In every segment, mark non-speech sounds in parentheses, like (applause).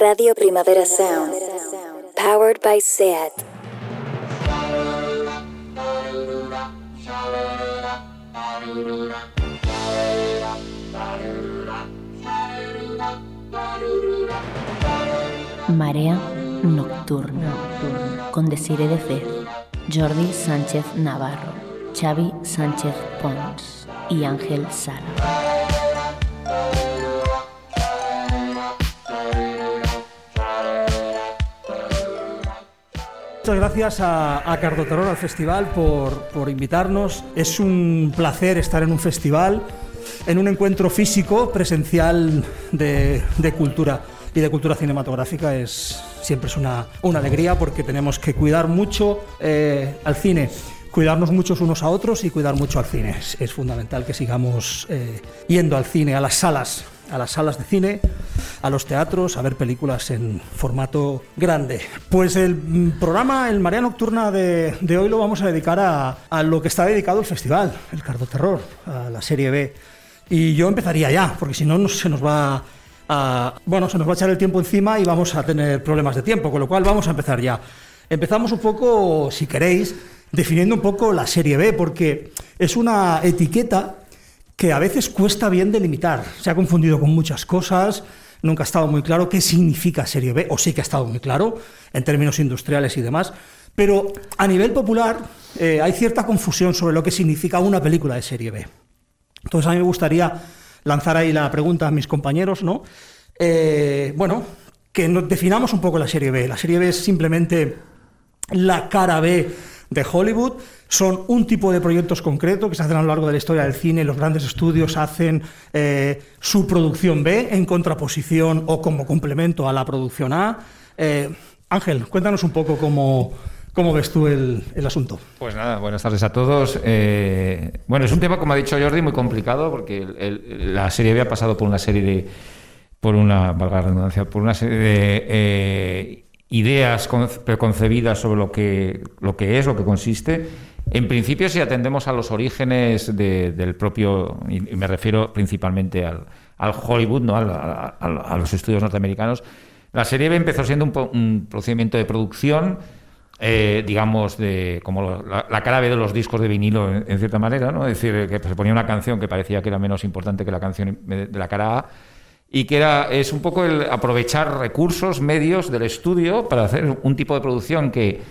Radio Primavera Sound. Powered by SEAT. Marea Nocturna. Con Desire de Fez, Jordi Sánchez Navarro, Xavi Sánchez Pons y Ángel Sala. Muchas gracias a, a Terror, al festival, por, invitarnos. Es un placer estar en un festival, en un encuentro físico, presencial de, cultura y de cultura cinematográfica. Es, siempre es una, alegría porque tenemos que cuidar mucho eh, al cine cuidarnos muchos unos a otros y cuidar mucho al cine. Es, fundamental que sigamos eh, yendo al cine, a las salas, a las salas de cine, a los teatros, a ver películas en formato grande. Pues el programa, el María Nocturna de, hoy lo vamos a dedicar a, lo que está dedicado el festival, el Cardo Terror, a la serie B. Y yo empezaría ya, porque si no, se nos va a, bueno, se nos va a echar el tiempo encima y vamos a tener problemas de tiempo, con lo cual vamos a empezar ya. Empezamos un poco, si queréis, definiendo un poco la serie B, porque es una etiqueta que a veces cuesta bien delimitar. Se ha confundido con muchas cosas, nunca ha estado muy claro qué significa serie B, o sí que ha estado muy claro en términos industriales y demás, pero a nivel popular eh, hay cierta confusión sobre lo que significa una película de serie B. Entonces a mí me gustaría lanzar ahí la pregunta a mis compañeros, ¿no? Eh, bueno, que nos definamos un poco la serie B. La serie B es simplemente la cara B de Hollywood son un tipo de proyectos concretos que se hacen a lo largo de la historia del cine. Los grandes estudios hacen eh, su producción B en contraposición o como complemento a la producción A. Eh, Ángel, cuéntanos un poco cómo, cómo ves tú el, asunto. Pues nada, buenas tardes a todos. Eh, bueno, es un tema, como ha dicho Jordi, muy complicado porque la serie B ha pasado por una serie de, por una, valga redundancia, por una serie de ideas preconcebidas sobre lo que, lo que es, lo que consiste. En principio, si atendemos a los orígenes del propio, y me refiero principalmente al, Hollywood, ¿no? a los estudios norteamericanos, la serie B empezó siendo un, procedimiento de producción, eh, digamos, de como la, cara B de los discos de vinilo, en, cierta manera, ¿no? es decir, que se ponía una canción que parecía que era menos importante que la canción de la cara A y que era, es un poco el aprovechar recursos, medios del estudio para hacer un tipo de producción que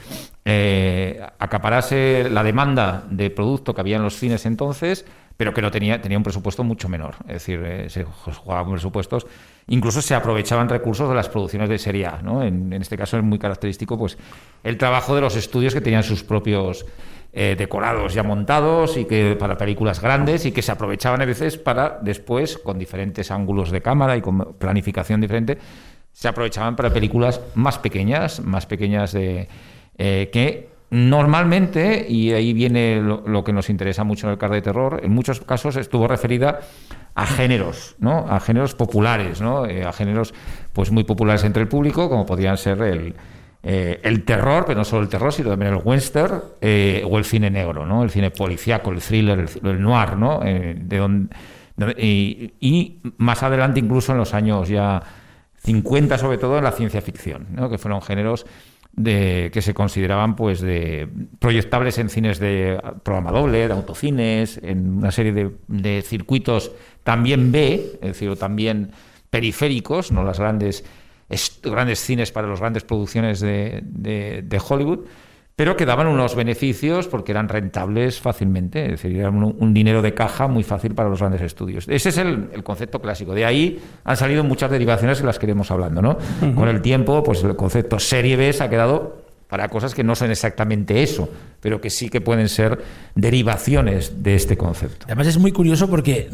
eh, acaparase la demanda de producto que había en los cines entonces, pero que no tenía, tenía un presupuesto mucho menor. Es decir, eh, se jugaba presupuestos. Incluso se aprovechaban recursos de las producciones de serie A. ¿no? En, en este caso es muy característico pues, el trabajo de los estudios que tenían sus propios eh, decorados ya montados y que para películas grandes y que se aprovechaban a veces para después, con diferentes ángulos de cámara y con planificación diferente, se aprovechaban para películas más pequeñas, más pequeñas de eh, que normalmente, y ahí viene lo, que nos interesa mucho en el car de terror, en muchos casos estuvo referida a géneros, ¿no? A géneros populares, ¿no? Eh, a géneros pues muy populares entre el público, como podrían ser el, eh, el terror, pero no solo el terror, sino también el western eh, o el cine negro, ¿no? El cine policíaco, el thriller, el, noir, ¿no? De y, más adelante, incluso en los años ya 50, sobre todo en la ciencia ficción, ¿no? que fueron géneros de, que se consideraban pues de proyectables en cines de programa doble, de autocines, en una serie de, de circuitos también B, es decir, también periféricos, no las grandes grandes cines para las grandes producciones de, de, Hollywood, pero que daban unos beneficios porque eran rentables fácilmente, es decir, eran un, dinero de caja muy fácil para los grandes estudios. Ese es el, concepto clásico. De ahí han salido muchas derivaciones que las queremos hablando, ¿no? Con el tiempo, pues el concepto serie B se ha quedado para cosas que no son exactamente eso, pero que sí que pueden ser derivaciones de este concepto. Además es muy curioso porque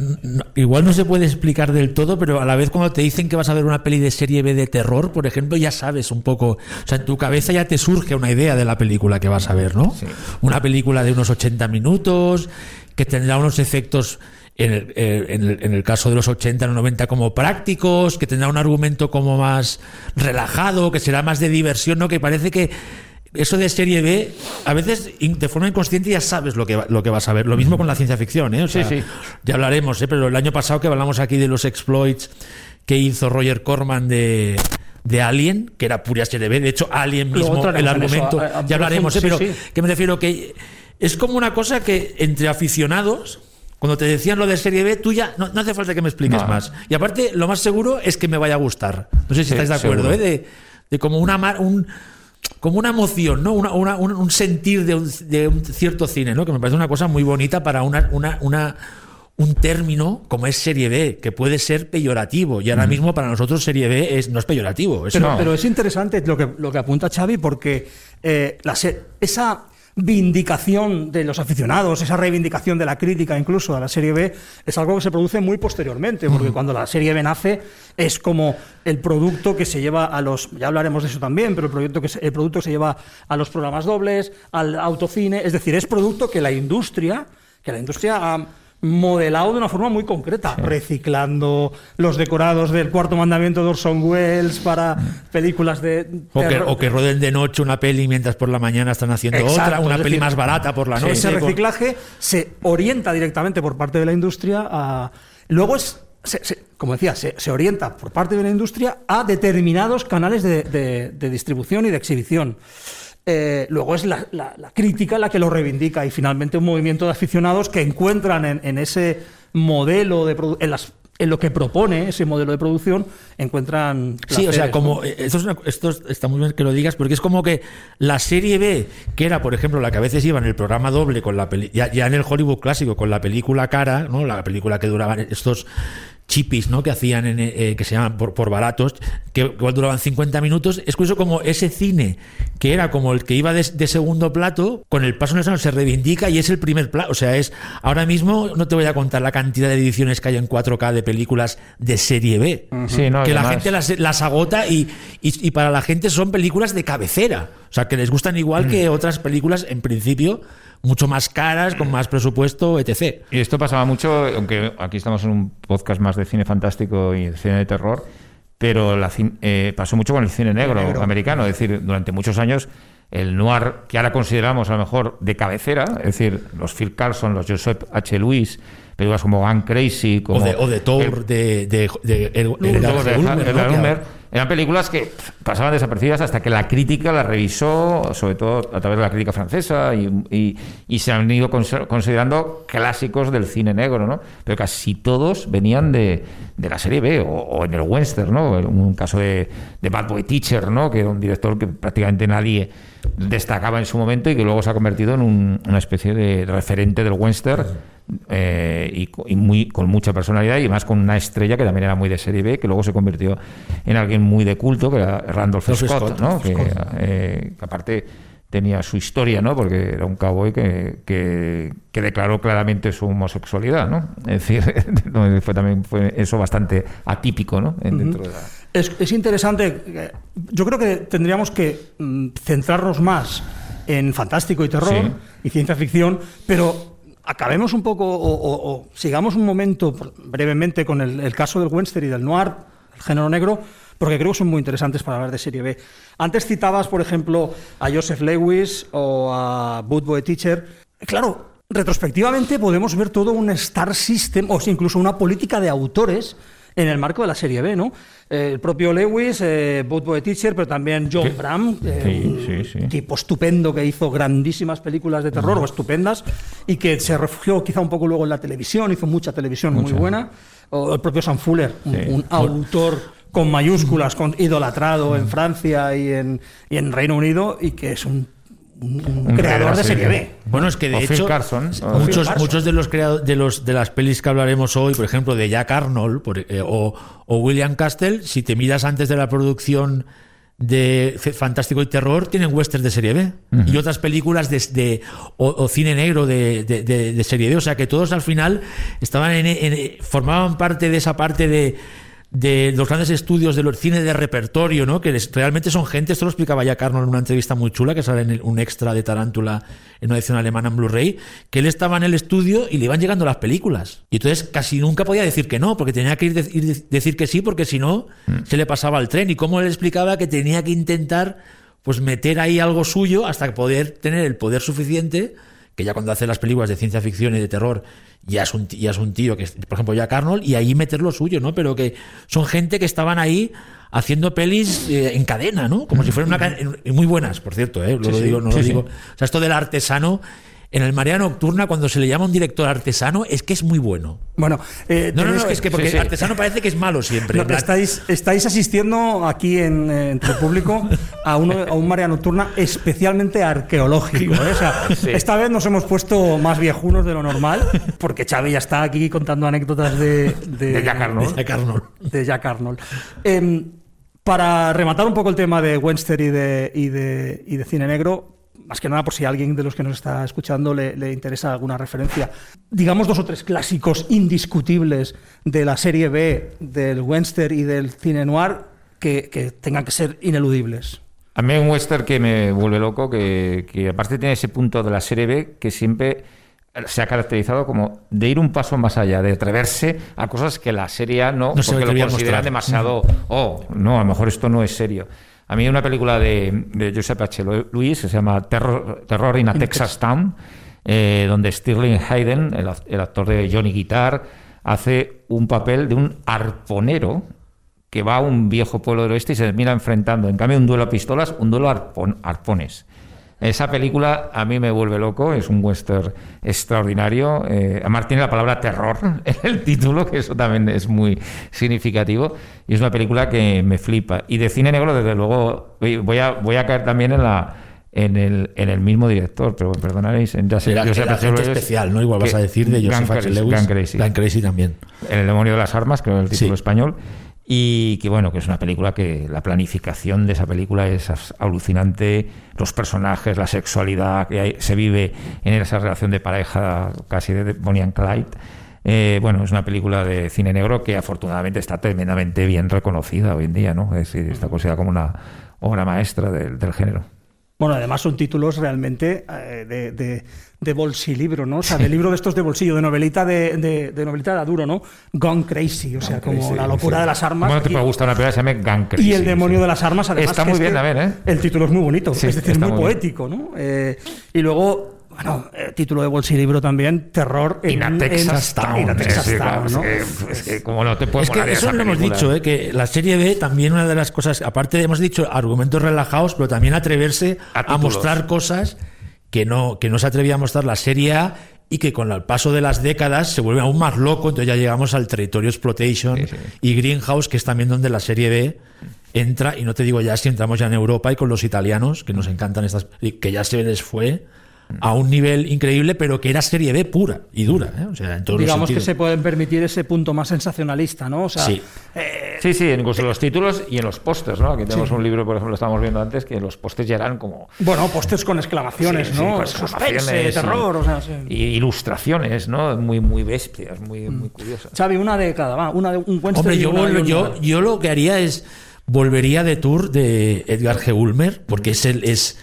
igual no se puede explicar del todo, pero a la vez cuando te dicen que vas a ver una peli de serie B de terror, por ejemplo, ya sabes un poco, o sea, en tu cabeza ya te surge una idea de la película que vas a ver, ¿no? Una película de unos 80 minutos, que tendrá unos efectos en el, eh, en, el, en el, caso de los 80, los 90 como prácticos, que tendrá un argumento como más relajado, que será más de diversión, ¿no? Que parece que eso de serie B, a veces de forma inconsciente ya sabes lo que, lo que vas a ver. Lo mismo con la ciencia ficción, ¿eh? O sea, sí, Ya hablaremos, ¿eh? Pero el año pasado que hablamos aquí de los exploits que hizo Roger Corman de, de Alien, que era pura serie B. De hecho, Alien mismo, el argumento, a- a- ya hablaremos, sí, ¿eh? pero sí. que me refiero que es como una cosa que entre aficionados, cuando te decían lo de serie B, tú ya no, no hace falta que me expliques No. más. Y aparte, lo más seguro es que me vaya a gustar. No sé si Sí, estáis de acuerdo. ¿eh? De, de como una mar- un como una emoción, ¿no? Una- una- un, un sentir de un, de un cierto cine, ¿no? Que me parece una cosa muy bonita para una, una, una- un término como es serie B, que puede ser peyorativo. Y ahora mismo para nosotros serie B es, no es peyorativo. Es Pero, No. pero es interesante lo que, lo que apunta Xavi porque eh, la esa vindicación de los aficionados, esa reivindicación de la crítica incluso a la Serie B, es algo que se produce muy posteriormente, porque cuando la Serie B nace es como el producto que se lleva a los, ya hablaremos de eso también, pero el producto que se, el producto que se lleva a los programas dobles, al autocine, es decir, es producto que la industria, que la industria ha modelado de una forma muy concreta, reciclando los decorados del cuarto mandamiento de Orson Welles para películas de O que, o que roden de noche una peli mientras por la mañana están haciendo Exacto, otra, una peli decir, más barata por la noche. ese reciclaje se orienta directamente por parte de la industria a. Luego es. se- se- como decía, se, se orienta por parte de la industria a determinados canales de, de- de distribución y de exhibición. Eh, luego es la, la- la crítica la que lo reivindica y finalmente un movimiento de aficionados que encuentran en, en ese modelo de en, las- en lo que propone ese modelo de producción encuentran Sí, o sea, como ¿no? eh, esto, es una- esto es- está muy bien que lo digas, porque es como que la serie B, que era, por ejemplo, la que a veces iba en el programa doble con la peli, ya, ya en el Hollywood clásico, con la película cara, ¿no? La película que duraban estos chipis, ¿no? Que hacían, en, eh, que se llaman por, por baratos, que igual duraban 50 minutos. Es curioso como ese cine, que era como el que iba de, de segundo plato, con el paso en los años se reivindica y es el primer plato. O sea, es ahora mismo, no te voy a contar la cantidad de ediciones que hay en 4K de películas de serie B Sí, no, que la gente las, las agota y, y- y para la gente son películas de cabecera. O sea, que les gustan igual que Mm. otras películas, en principio, mucho más caras, con más presupuesto, etc. Y esto pasaba mucho, aunque aquí estamos en un podcast más de cine fantástico y de cine de terror, pero la eh, pasó mucho con el cine negro, negro. americano. Es decir, durante muchos años el noir, que ahora consideramos a lo mejor de cabecera, es decir, los Phil Carlson, los Joseph H. Lewis, películas como Van Crazy, como O de, o de Thor, el- de, de, de- el- el- el Todos de Ulmer, Eran películas que pasaban desapercibidas hasta que la crítica las revisó, sobre todo a través de la crítica francesa, y, se han ido considerando clásicos del cine negro, ¿no? Pero casi todos venían de, la serie B o, o en el western, ¿no? Un caso de, de Bad Boy Teacher, ¿no? Que era un director que prácticamente nadie destacaba en su momento y que luego se ha convertido en un- una especie de referente del western eh, y, y muy, con mucha personalidad y más con una estrella que también era muy de serie B, que luego se convirtió en alguien muy de culto, que era Randolph Scott, Scott, ¿no? que, eh, que aparte tenía su historia, ¿no? porque era un cowboy que, que, que declaró claramente su homosexualidad. ¿no? Es decir, (laughs) fue también fue eso bastante atípico ¿no? De la... Es, es interesante. Yo creo que tendríamos que mm, centrarnos más en fantástico y terror Sí. y ciencia ficción, pero acabemos un poco o, o- o sigamos un momento brevemente con el, el caso del western y del noir, el género negro, porque creo que son muy interesantes para hablar de serie B. Antes citabas, por ejemplo, a Joseph Lewis o a Bootboy Teacher. Claro, retrospectivamente podemos ver todo un star system o incluso una política de autores en el marco de la serie B, ¿no? Eh, el propio Lewis, eh, Bootboy Teacher, pero también John Sí. Bram, eh, Sí, sí, tipo estupendo que hizo grandísimas películas de terror o estupendas y que se refugió quizá un poco luego en la televisión, hizo mucha televisión muy Mucha. buena. O el propio Sam Fuller, un, un autor con mayúsculas, con idolatrado en Francia y en, y en Reino Unido y que es un, un- creador de serie serie. B. Bueno, es que de O hecho Carson, muchos, muchos de los creado- de los de las pelis que hablaremos hoy, por ejemplo, de Jack Arnold por- eh, o, o William Castle, si te miras antes de la producción de Fantástico y Terror, tienen westerns de serie B y otras películas de, de- o, o cine negro de, de- de- de serie B. O sea que todos al final estaban en, en- formaban parte de esa parte de de los grandes estudios de los cine de repertorio, ¿no? Que realmente son gente, esto lo explicaba ya Carlos en una entrevista muy chula que sale en el- un extra de Tarántula en una edición alemana en Blu-ray, que él estaba en el estudio y le iban llegando las películas. Y entonces casi nunca podía decir que no, porque tenía que ir, de- ir de- decir que sí, porque si no, se le pasaba el tren. Y como él explicaba que tenía que intentar pues meter ahí algo suyo hasta poder tener el poder suficiente que ya cuando hace las películas de ciencia ficción y de terror, ya es un, ya es un tío que, por ejemplo, Jack Arnold, y ahí meter lo suyo, ¿no? Pero que son gente que estaban ahí haciendo pelis eh, en cadena, ¿no? Como si fueran una muy buenas, por cierto, ¿eh? Lo, lo digo, no lo digo. O sea, esto del artesano en el Marea Nocturna, cuando se le llama a un director artesano, es que es muy bueno. Bueno, eh, No, no, no, es que porque artesano parece que es malo siempre. No, estáis, estáis asistiendo aquí en, eh, entre el público a, uno, a un Marea Nocturna especialmente arqueológico. ¿eh? O sea, Esta vez nos hemos puesto más viejunos de lo normal, porque Xavi ya está aquí contando anécdotas de, de, De Jack Arnold. Jack Arnold. de Jack Arnold. Em, para rematar un poco el tema de Webster y de, y de, y de cine negro, más que nada por si a alguien de los que nos está escuchando le, le interesa alguna referencia, digamos dos o tres clásicos indiscutibles de la serie B, del Webster y del cine noir que, que tengan que ser ineludibles. A mí hay un western que me vuelve loco, que, que aparte tiene ese punto de la serie B que siempre se ha caracterizado como de ir un paso más allá, de atreverse a cosas que la serie A no, No se porque lo consideran demasiado, oh, no, a lo mejor esto no es serio. A mí hay una película de, de Joseph H. Lewis que se llama Terror, Terror in a Texas Town, eh, donde Sterling Hayden, el, el actor de Johnny Guitar, hace un papel de un arponero que va a un viejo pueblo del oeste y se termina enfrentando, en cambio, un duelo a pistolas, un duelo a arpon- arpones. Esa película a mí me vuelve loco, es un western extraordinario. Eh, además tiene la palabra terror (laughs) en el título, que eso también es muy significativo. Y es una película que me flipa. Y de cine negro, desde luego, voy a, voy a caer también en la en el, en el mismo director, pero perdonaréis, en Joseph- Era, Joseph era H. gente Lewis, especial, ¿no? Igual vas a decir de Joseph H. Crazy, Lewis. Gun Crazy. Gun Crazy también. En El demonio de las armas, creo que es el título Sí. español. Y que bueno, que es una película que la planificación de esa película es alucinante. Los personajes, la sexualidad que hay- se vive en esa relación de pareja casi de Bonnie and Clyde. Eh, bueno, es una película de cine negro que afortunadamente está tremendamente bien reconocida hoy en día, ¿no? Es decir, está considerada como una obra maestra del, del género. Bueno, además son títulos realmente eh, de, de, de bolsilibro, ¿no? O sea, de libro de estos de bolsillo, de novelita de, de, de novelita de aduro, ¿no? Gone Crazy, o sea, como Crazy, la locura sí. de las armas. ¿Cómo no te puede gustar una película que se llame Gun Crazy? Y el demonio Sí. de las armas, además. Está que muy es bien que también, ¿eh? El título es muy bonito, Sí, es decir, muy, muy poético, ¿no? Eh, y luego, bueno, eh, título de bolsilibro también, terror en, In a Texas en- Town. in a Texas Sí, Town, claro, ¿no? es que- es que como no te puedes Es que eso lo hemos dicho, ¿eh? que la serie B también una de las cosas, aparte hemos dicho argumentos relajados, pero también atreverse A a, mostrar cosas que no, que no se atrevía a mostrar la serie A y que con el paso de las décadas se vuelve aún más loco, entonces ya llegamos al territorio exploitation Sí, sí. y Greenhouse, que es también donde la serie B entra, y no te digo ya si entramos ya en Europa y con los italianos, que nos encantan estas, que ya se les fue a un nivel increíble, pero que era serie B pura y dura, ¿eh? o sea, en todos los Digamos que sentidos. se pueden permitir ese punto más sensacionalista, ¿no? O sea, Sí. Sí, sí, incluso en los títulos y en los pósters, ¿no? Aquí tenemos un libro, por ejemplo, lo estábamos viendo antes, que los pósters ya eran como... bueno, pósters con exclamaciones, Sí, sí, ¿no? con Suspense, exclamaciones y- terror, o sea, sí. Y ilustraciones, ¿no? Muy, muy bestias, muy, Mm. muy curiosas. Xavi, una de cada, va, una de un Webster Hombre, y yo, vuelvo- y yo, yo lo que haría es volvería de tour de Edgar G. Ulmer, porque es el, es,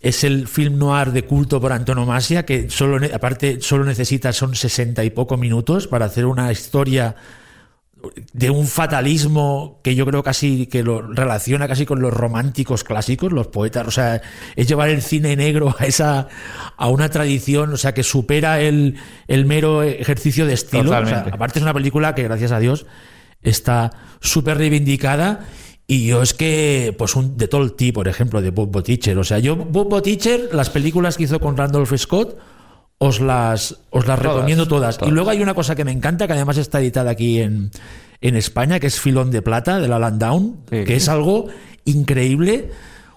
es el film noir de culto por antonomasia, que solo, aparte solo necesita, son sesenta y poco minutos para hacer una historia de un fatalismo que yo creo casi que lo relaciona casi con los románticos clásicos, los poetas, o sea, es llevar el cine negro a esa a una tradición, o sea, que supera el, el mero ejercicio de estilo. O sea, Totalmente. aparte es una película que gracias a Dios está súper reivindicada y yo es que, pues un de Tolti, por ejemplo, de Bob Botticher, o sea, yo Bob Botticher, las películas que hizo con Randolph Scott, os las, os las Todas, recomiendo todas. todas. Y luego hay una cosa que me encanta, que además está editada aquí en, en España, que es Filón de Plata, de la Landdown, Sí. que es algo increíble.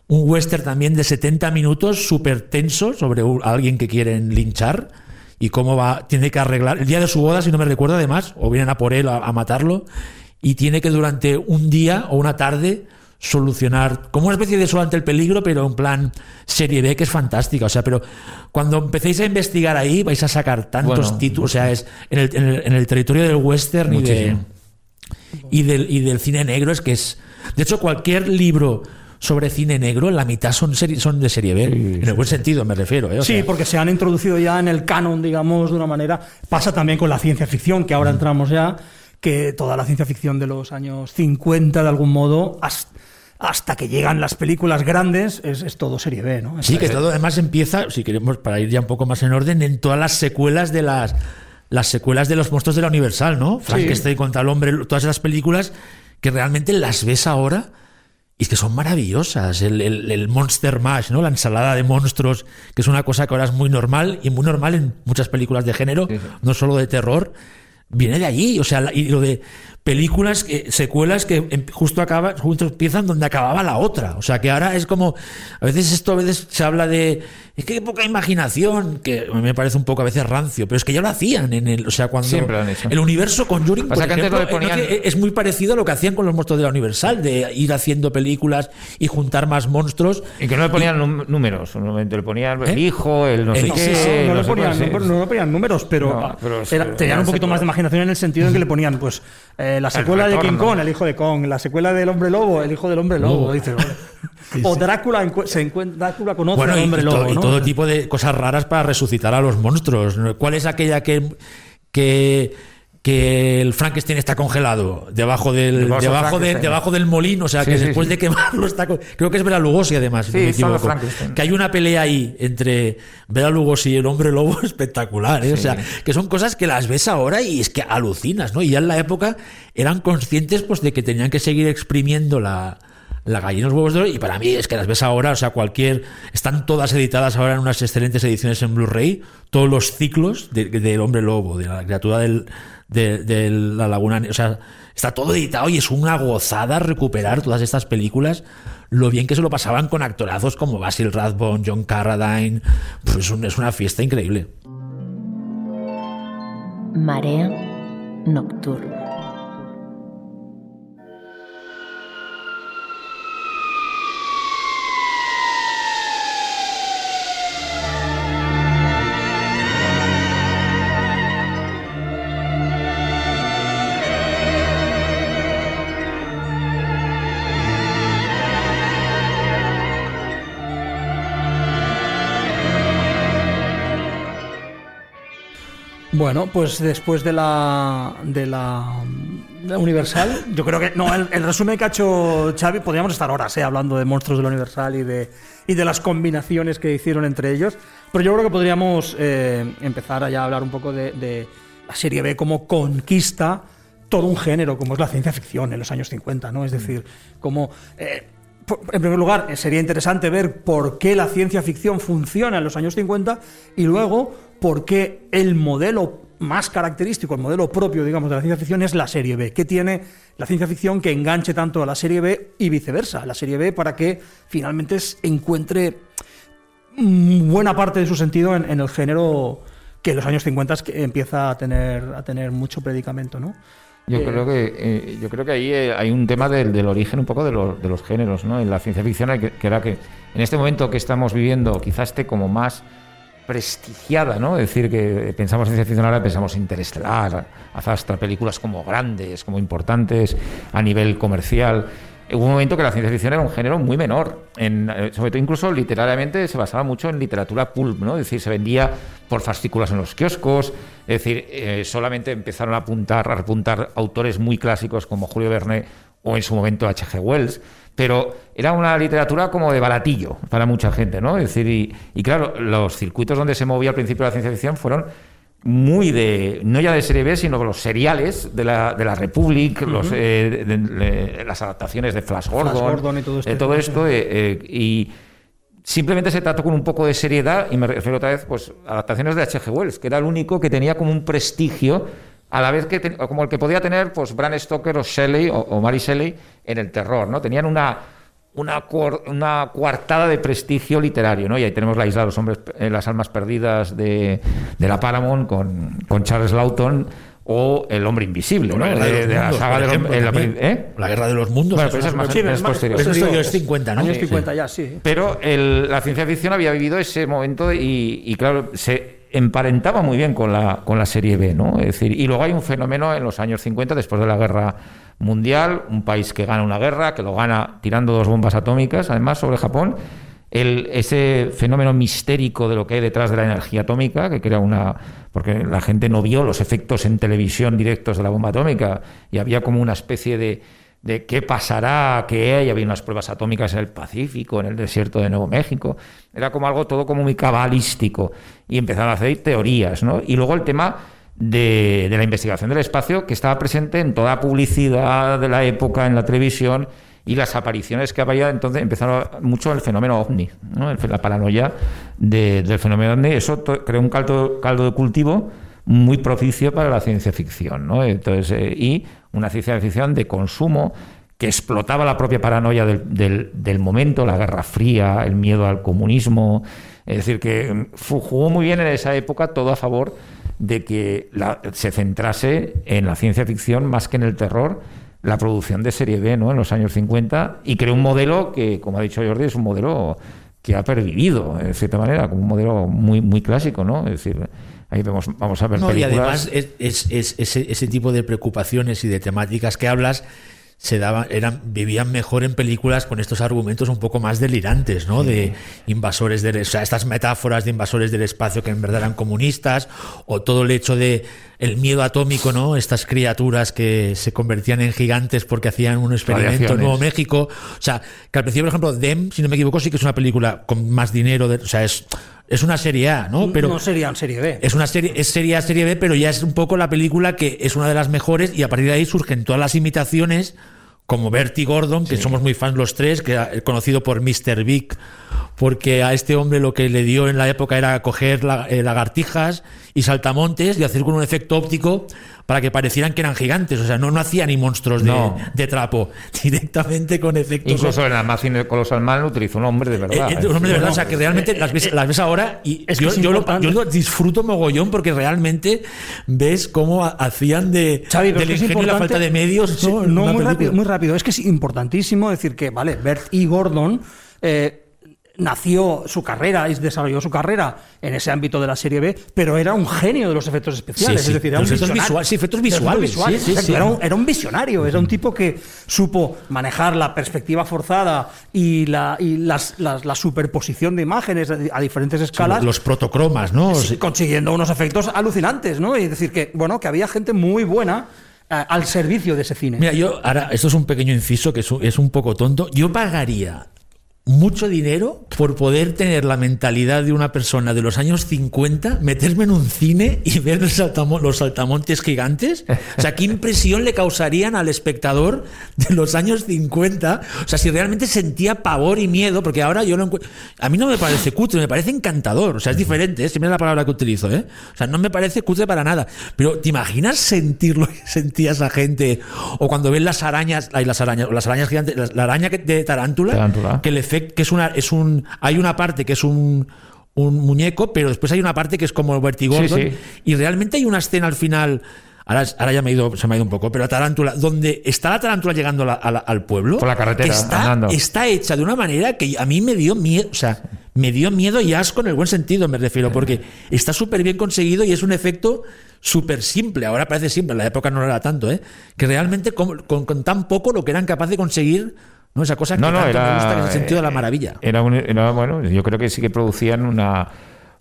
Un western también de 70 minutos, súper tenso, sobre un- alguien que quieren linchar y cómo va, tiene que arreglar. El día de su boda, si no me recuerdo, además, o vienen a por él a, a matarlo, y tiene que durante un día o una tarde solucionar como una especie de solo ante el peligro, pero en plan serie B que es fantástica. O sea, pero cuando empecéis a investigar ahí vais a sacar tantos Bueno, títulos. O sea, es en el, en el- en el territorio del western y, de, y, del, y del cine negro es que es. De hecho, cualquier libro sobre cine negro, la mitad son, seri- son de serie B. en el buen sentido, me refiero. ¿eh? O Sí, sea, porque se han introducido ya en el canon, digamos, de una manera. Pasa también con la ciencia ficción, que ahora entramos ya, que toda la ciencia ficción de los años 50, de algún modo, has- hasta que llegan las películas grandes, es, es todo serie B, ¿no? Sí, que todo además empieza, si queremos, para ir ya un poco más en orden, en todas las secuelas de las las secuelas de los monstruos de la Universal, ¿no? Frankenstein contra el hombre, todas esas películas que realmente las ves ahora y que son maravillosas. El, el, el, Monster Mash, ¿no? La ensalada de monstruos, que es una cosa que ahora es muy normal y muy normal en muchas películas de género, sí, sí. no solo de terror. Viene de allí, o sea, y lo de películas, que, secuelas que em, justo acaban, justo empiezan donde acababa la otra. O sea, que ahora es como, a veces esto a veces se habla de, es que hay poca imaginación, que me parece un poco a veces rancio, pero es que ya lo hacían en el, o sea, cuando el universo Conjuring, por ejemplo, ponían... es muy parecido a lo que hacían con los monstruos de la Universal, de ir haciendo películas y juntar más monstruos. Y que no le ponían y... números, solamente le ponían el ¿Eh? hijo, el no sé qué. Sí, sí, no, no, le ponían, no, no, le ponían números, pero, no, pero era, tenían un poquito más de imaginación en el sentido en que le ponían, pues, eh, la secuela de King Kong, el hijo de Kong, la secuela del Hombre Lobo, el hijo del Hombre Lobo, dice, (laughs) sí, o Drácula, se encuentra, Drácula conoce bueno, al Hombre y, Lobo, y todo tipo de cosas raras para resucitar a los monstruos. ¿Cuál es aquella que que que el Frankenstein está congelado debajo del debajo, de, debajo del molino, o sea que sí, después sí, de quemarlo está creo que es Bela Lugosi además, si no me equivoco. Que hay una pelea ahí entre Bela Lugosi y el hombre lobo (laughs) espectacular, ¿eh? o sea, que son cosas que las ves ahora y es que alucinas, ¿no? Y ya en la época eran conscientes pues de que tenían que seguir exprimiendo la la gallina los huevos de oro y para mí es que las ves ahora, o sea, cualquier están todas editadas ahora en unas excelentes ediciones en Blu-ray, todos los ciclos del de, de hombre lobo, de la criatura del de, la Laguna. O sea, está todo editado y es una gozada recuperar todas estas películas. Lo bien que se lo pasaban con actorazos como Basil Rathbone, John Carradine. Pues es una fiesta increíble. Marea nocturna. Bueno, pues después de la, de la, Universal, yo creo que. No, el, resumen que ha hecho Xavi, podríamos estar horas eh, hablando de monstruos de la Universal y de, y de las combinaciones que hicieron entre ellos. Pero yo creo que podríamos eh, empezar a hablar un poco de, de, la serie B como conquista todo un género, como es la ciencia ficción en los años 50, ¿no? Es decir, como. Eh, en primer lugar, sería interesante ver por qué la ciencia ficción funciona en los años 50 y luego por qué el modelo más característico, el modelo propio, digamos, de la ciencia ficción es la serie B. ¿Qué tiene la ciencia ficción que enganche tanto a la serie B y viceversa? La serie B para que finalmente encuentre buena parte de su sentido en, en el género que en los años 50 empieza a tener, a tener mucho predicamento, ¿no? Yo eh, creo que eh, yo creo que ahí eh, hay un tema del, del origen un poco de, lo, de, los géneros, ¿no? En la ciencia ficción que, que, era que en este momento que estamos viviendo quizás esté como más prestigiada, ¿no? Es decir, que pensamos en ciencia ficción ahora, pensamos interestelar, hasta películas como grandes, como importantes a nivel comercial. Hubo un momento que la ciencia ficción era un género muy menor, en, sobre todo incluso literariamente se basaba mucho en literatura pulp, ¿no? Es decir, se vendía por fascículos en los kioscos, es decir, eh, solamente empezaron a apuntar, a apuntar autores muy clásicos como Julio Verne o en su momento H.G. Wells, pero era una literatura como de baratillo para mucha gente, ¿no? Es decir, y, y claro, los circuitos donde se movía al principio la ciencia ficción fueron muy de, no ya de serie B, sino los seriales de la, de la Republic, uh -huh. los, eh, de, de, las adaptaciones de Flash Gordon, Flash Gordon y todo, este de todo esto, eh, eh, y simplemente se trató con un poco de seriedad, y me refiero otra vez, pues, adaptaciones de H.G. Wells, que era el único que tenía como un prestigio, a la vez que, te, como el que podía tener, pues, Bram Stoker o Shelley, o, o Mary Shelley, en el terror, ¿no? Tenían una una, una coartada de prestigio literario, ¿no? Y ahí tenemos la isla de los hombres, eh, las almas perdidas de, de la Paramount con, con, Charles Lawton o El hombre invisible, ¿no? De, de, la saga de los, la, ¿eh? la, guerra de los mundos. Bueno, pero eso es más, sí, es posterior. Eso es, es 50, ¿no? Años 50 sí, ya, sí. Pero el, la ciencia ficción había vivido ese momento y, y claro, se emparentaba muy bien con la, con la serie B, ¿no? Es decir, y luego hay un fenómeno en los años 50, después de la guerra mundial, un país que gana una guerra, que lo gana tirando dos bombas atómicas, además, sobre Japón, ese fenómeno mistérico de lo que hay detrás de la energía atómica, que crea una... porque la gente no vio los efectos en televisión directos de la bomba atómica y había como una especie de de qué pasará, que hay, había unas pruebas atómicas en el Pacífico, en el desierto de Nuevo México. Era como algo todo como muy cabalístico. Y empezaron a hacer teorías, ¿no? Y luego el tema de, de la investigación del espacio, que estaba presente en toda publicidad de la época, en la televisión, y las apariciones que había, entonces empezaron mucho el fenómeno ovni, ¿no? la paranoia de- del fenómeno ovni. Eso creó un caldo, caldo de cultivo muy propicio para la ciencia ficción, ¿no? Entonces, eh, y una ciencia ficción de consumo que explotaba la propia paranoia del, del- momento, la Guerra Fría, el miedo al comunismo. Es decir, que mm, jugó muy bien en esa época todo a favor de que la- se centrase en la ciencia ficción más que en el terror la producción de serie B ¿no? en los años 50 y creó un modelo que, como ha dicho Jordi, es un modelo que ha pervivido, de cierta manera, como un modelo muy, muy clásico, ¿no? Es decir, ahí vemos, vamos a ver No, y películas... además es, es- es- ese, ese tipo de preocupaciones y de temáticas que hablas se daban, eran, vivían mejor en películas con estos argumentos un poco más delirantes, ¿no? De invasores del, o sea, estas metáforas de invasores del espacio que en verdad eran comunistas, o todo el hecho de el miedo atómico, ¿no? Estas criaturas que se convertían en gigantes porque hacían un experimento en. Nuevo México. O sea, que al principio, por ejemplo, Dem, si no me equivoco, sí que es una película con más dinero, de- o sea, es, es una serie A, ¿no? Pero no serían serie B. es una serie, es serie A, serie B, pero ya es un poco la película que es una de las mejores y a partir de ahí surgen todas las imitaciones como Bertie Gordon, que somos muy fans los tres, que era conocido por Mr. Big, porque a este hombre lo que le dio en la época era coger la- eh, lagartijas y saltamontes y hacer con un efecto óptico para que parecieran que eran gigantes. O sea, no, no hacía ni monstruos de, No. de trapo, (laughs) directamente con efectos Incluso en la máquina Colosal Man utilizó un hombre de verdad. eh, eh, un hombre de verdad, o sea, que realmente las ves, las ves ahora y Es que yo, es yo lo, yo lo disfruto mogollón porque realmente ves cómo ha- hacían de, Xavi, pero del ingenio y la falta de medios. ¿no? Muy rápido, muy rápido. Es que es importantísimo decir que, vale, Bert E. Gordon eh, nació su carrera y desarrolló su carrera en ese ámbito de la serie B, pero era un genio de los efectos especiales. Sí, sí, Es decir, era un los efectos visionario. visuales, sí, efectos visuales, visuales, exacto. Era, un, era un visionario, era un tipo que supo manejar la perspectiva forzada y la, y las, las- la superposición de imágenes a, diferentes escalas. Los protocromas, ¿no? Consiguiendo unos efectos alucinantes, ¿no? Y decir que, bueno, que había gente muy buena eh, al servicio de ese cine. Mira, yo ahora, esto es un pequeño inciso que es un, es un poco tonto. Yo pagaría mucho dinero por poder tener la mentalidad de una persona de los años 50, meterme en un cine y ver el saltamo- los saltamontes gigantes. O sea, qué impresión le causarían al espectador de los años 50. O sea, si realmente sentía pavor y miedo, porque ahora yo lo encuentro. A mí no me parece cutre, me parece encantador. O sea, es diferente, ¿eh? siempre es la palabra que utilizo, ¿eh? O sea, no me parece cutre para nada. Pero, ¿te imaginas sentir lo que sentía esa gente? O cuando ven las arañas, ay, las arañas, o las arañas gigantes, la, araña de tarántula, Tarántula. que el que es una, es un, hay una parte que es un, un muñeco, pero después hay una parte que es como Bertie Sí, y realmente hay una escena al final. Ahora, ahora ya me he ido, se me ha ido un poco, pero la tarántula, donde está la tarántula llegando a la- a la- al pueblo, Por la carretera, que está, andando. está hecha de una manera que a mí me dio miedo, o sea, me dio miedo y asco en el buen sentido, me refiero, porque está súper bien conseguido y es un efecto súper simple. Ahora parece simple, en la época no era tanto, ¿eh? Que realmente con, con- con tan poco lo que eran capaces de conseguir, ¿no? Esa cosa que No, no, tanto me era, gusta, que es el sentido de la eh, maravilla. Era, un- era, bueno, yo creo que sí que producían una,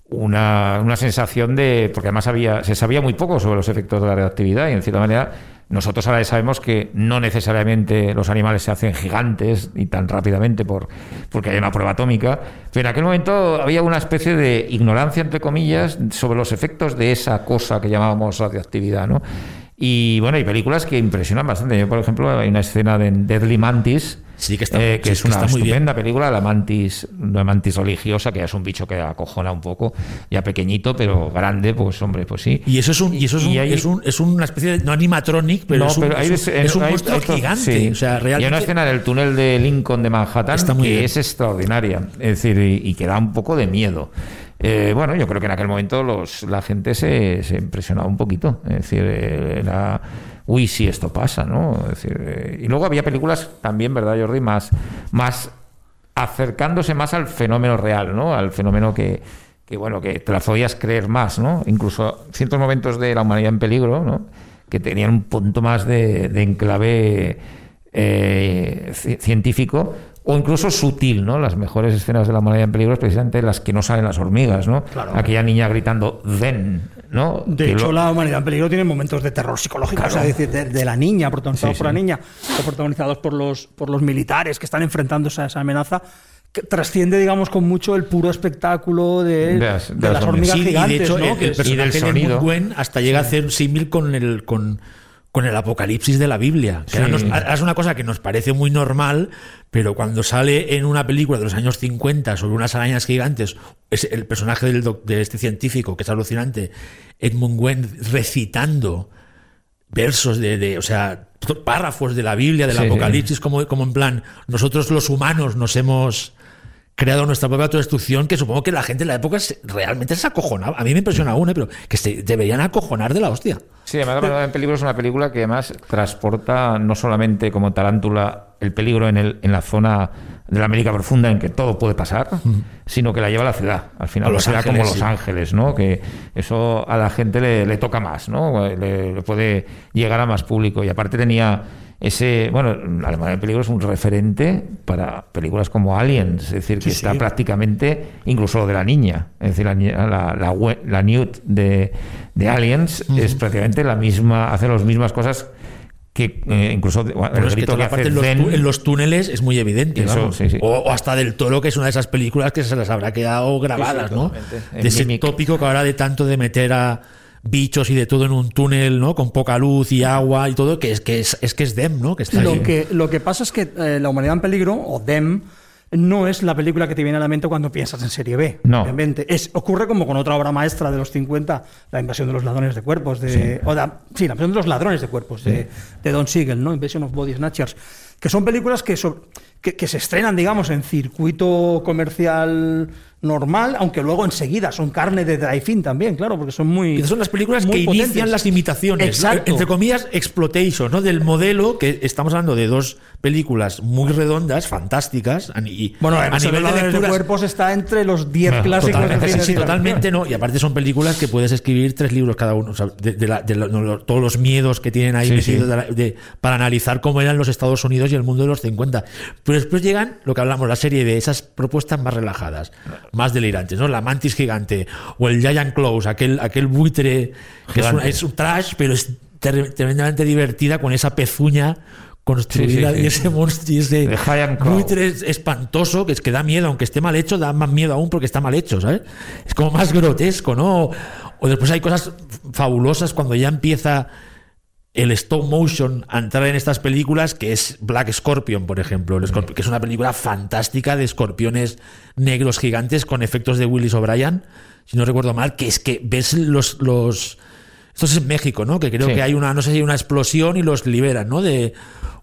una, una sensación de. Porque además había, se sabía muy poco sobre los efectos de la radioactividad y en cierta manera. Nosotros ahora ya sabemos que no necesariamente los animales se hacen gigantes y tan rápidamente por, porque hay una prueba atómica, pero en aquel momento había una especie de ignorancia, entre comillas, sobre los efectos de esa cosa que llamábamos radioactividad, ¿no? Y bueno, hay películas que impresionan bastante. Yo, por ejemplo, hay una escena de Deadly Mantis, Sí, que está- eh, que sí, es que una muy estupenda película, la mantis, una mantis religiosa, que ya es un bicho que acojona un poco, ya pequeñito, pero grande, pues hombre, pues sí. Y eso es un, y eso es, Y un- hay- es, un- es una especie de no animatronic, pero, No, es un, pero hay- es un- es un hay- monstruo hay to- gigante. sí. O sea, Y hay una realmente. escena del túnel de Lincoln de Manhattan Está muy que bien. es extraordinaria, es decir, y, y que da un poco de miedo. Eh, bueno, yo creo que en aquel momento los, la gente se, se impresionaba un poquito, es decir, eh, era, uy, sí, esto pasa, ¿no? Es decir, eh, y luego había películas también, ¿verdad, Jordi? Más, más acercándose más al fenómeno real, ¿no? Al fenómeno que, que, bueno, que te las podías creer más, ¿no? Incluso ciertos momentos de la humanidad en peligro, ¿no? Que tenían un punto más de, de enclave eh, ci- científico o incluso sutil, ¿no? Las mejores escenas de la humanidad en peligro es precisamente las que no salen las hormigas, ¿no? Claro. Aquella niña gritando zen, ¿no? De Que hecho, lo- la humanidad en peligro tiene momentos de terror psicológico, Claro. o sea, es decir, de, de la niña, protagonizados Sí, por la niña, o protagonizados por los, por los militares que están enfrentándose a esa amenaza, que trasciende, digamos, con mucho el puro espectáculo de, De las- de de las las hormigas Sí, y gigantes, de hecho, ¿no? el, Que el y del personaje de sonido. Munguen hasta llega a hacer un símil con el con, con el apocalipsis de la Biblia. Que Sí. ahora nos- ahora es una cosa que nos parece muy normal, pero cuando sale en una película de los años 50 sobre unas arañas gigantes, es el personaje del doc- de este científico, que es alucinante, Edmund Gwen recitando versos de, de- o sea, párrafos de la Biblia, del Sí, sí. Apocalipsis, como, como en plan, nosotros los humanos nos hemos creado nuestra propia autodestrucción, que supongo que la gente en la época se- realmente se acojonaba. A mí me impresiona aún, ¿eh? pero que se deberían acojonar de la hostia. Sí, además La Humanidad en peligro es una película que además transporta no solamente como tarántula el peligro en, el, en la zona de la América profunda en que todo puede pasar, sino que la lleva a la ciudad, al final, A a Los ciudad como Los sí. Ángeles, ¿no? Que eso a la gente le, le toca más, ¿no? Le, le puede llegar a más público. Y aparte tenía ese, bueno, La Alemania en peligro es un referente para películas como Aliens, es decir, que está sí. prácticamente, incluso lo de la niña, es decir, la, la, la, la Newt de, de Aliens es prácticamente la misma, hace las mismas cosas que eh, incluso el es que toda que la parte en los, Zen- tu- en los túneles es muy evidente. Eso, vamos. sí, sí. O, o hasta del toro, que es una de esas películas que se las habrá quedado grabadas, ¿no? De ese tópico que ahora de tanto de meter a bichos y de todo en un túnel, ¿no? Con poca luz y agua y todo, que es que es, es que es Dem, ¿no? Que está Lo ahí. que, lo que pasa es que eh, La humanidad en peligro, o DEM, no es la película que te viene a la mente cuando piensas en serie B. No. Obviamente. Es, ocurre como con otra obra maestra de los 50, La invasión de los ladrones de cuerpos. De, o da- sí, La invasión de los ladrones de cuerpos, de, de Don Siegel, ¿no? Invasion of Body Snatchers. Que son películas que, so- que, que se estrenan, digamos, en circuito comercial normal, aunque luego enseguida son carne de drive-in también, claro, porque son muy. Y son las películas muy que potentes. inician las imitaciones. Exacto. Entre comillas, exploitation, ¿no? Del modelo que estamos hablando de dos películas muy redondas, fantásticas. Y Bueno, a además, nivel de de lecturas. cuerpos está entre los 10 Ah, clásicos Totalmente, sí, cine sí, de totalmente no. Y aparte son películas que puedes escribir tres libros cada uno. o sea, de, de la- de todos los miedos que tienen ahí Sí, metidos sí. de la- de- para analizar cómo eran los Estados Unidos y el mundo de los 50. Pero después llegan lo que hablamos, la serie de esas propuestas más relajadas, más delirantes, ¿no? La mantis gigante o el Giant Close, aquel, aquel buitre que es, un trash, pero es tremendamente divertida con esa pezuña construida Sí, sí, sí. y ese monstruo y ese buitre es espantoso, que es que da miedo, aunque esté mal hecho, da más miedo aún porque está mal hecho, ¿sabes? Es como más grotesco, ¿no? O después hay cosas fabulosas cuando ya empieza el stop motion a entrar en estas películas, que es Black Scorpion, por ejemplo, el Scorp- que es una película fantástica de escorpiones negros gigantes con efectos de Willis O'Brien, si no recuerdo mal, que es que ves los... los esto es en México, ¿no? Que creo Sí. que hay una, no sé si hay una explosión y los liberan, ¿no? De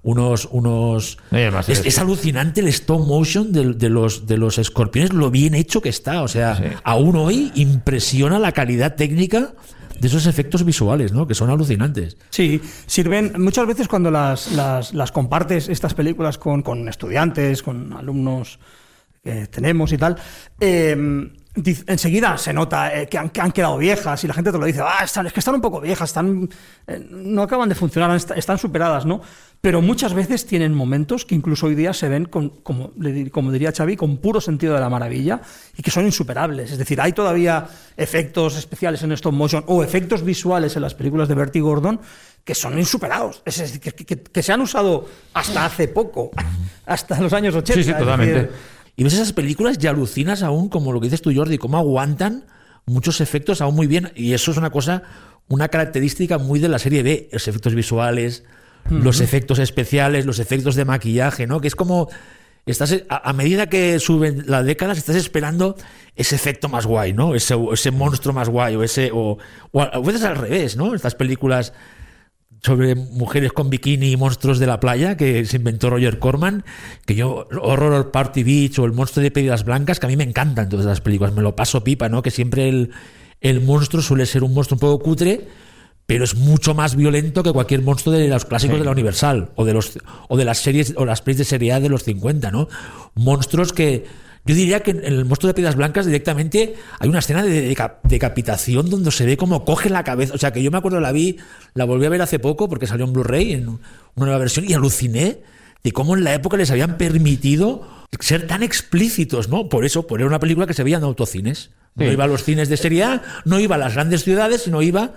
unos, unos. Es, es- es alucinante el stop motion de, de los de los escorpiones, lo bien hecho que está. O sea, Sí. aún hoy impresiona la calidad técnica de esos efectos visuales, ¿no? Que son alucinantes. Sí, sirven muchas veces cuando las, las, compartes estas películas con, con estudiantes, con alumnos que tenemos y tal. eh, enseguida se nota eh, que, han, que han quedado viejas y la gente te lo dice, ah, están, es que están un poco viejas, están, eh, no acaban de funcionar, est- están superadas, ¿no? Pero muchas veces tienen momentos que incluso hoy día se ven, con, como, diría Xavi, con puro sentido de la maravilla y que son insuperables. Es decir, hay todavía efectos especiales en stop motion o efectos visuales en las películas de Bertie Gordon que son insuperados. Es decir, que, que- que se han usado hasta hace poco, (laughs) hasta los años 80. Sí, sí, es totalmente. decir, Y ves esas películas y alucinas aún, como lo que dices tú, Jordi, cómo aguantan muchos efectos aún muy bien. Y eso es una cosa, una característica muy de la serie B, los efectos visuales, los efectos especiales, los efectos de maquillaje, ¿no? Que es como. Estás, a, a medida que suben las décadas, estás esperando ese efecto más guay, ¿no? Ese, ese monstruo más guay, o ese. O, o a veces al revés, ¿no? Estas películas sobre mujeres con bikini y monstruos de la playa que se inventó Roger Corman, que yo, Horror Party Beach o El monstruo de pedidas blancas, que a mí me encantan todas las películas, me lo paso pipa, ¿no? Que siempre el, el monstruo suele ser un monstruo un poco cutre, pero es mucho más violento que cualquier monstruo de los clásicos de la Universal o de los o de las series o las pelis de serie A de los 50, ¿no? Monstruos que yo diría que en el monstruo de piedras blancas directamente hay una escena de deca- decapitación donde se ve como coge la cabeza. O sea, que yo me acuerdo, la vi, la volví a ver hace poco porque salió en Blu-ray en una nueva versión y aluciné de cómo en la época les habían permitido ser tan explícitos, ¿no? Por eso, por era una película que se veía en autocines. No Sí. iba a los cines de serie A, no iba a las grandes ciudades, sino iba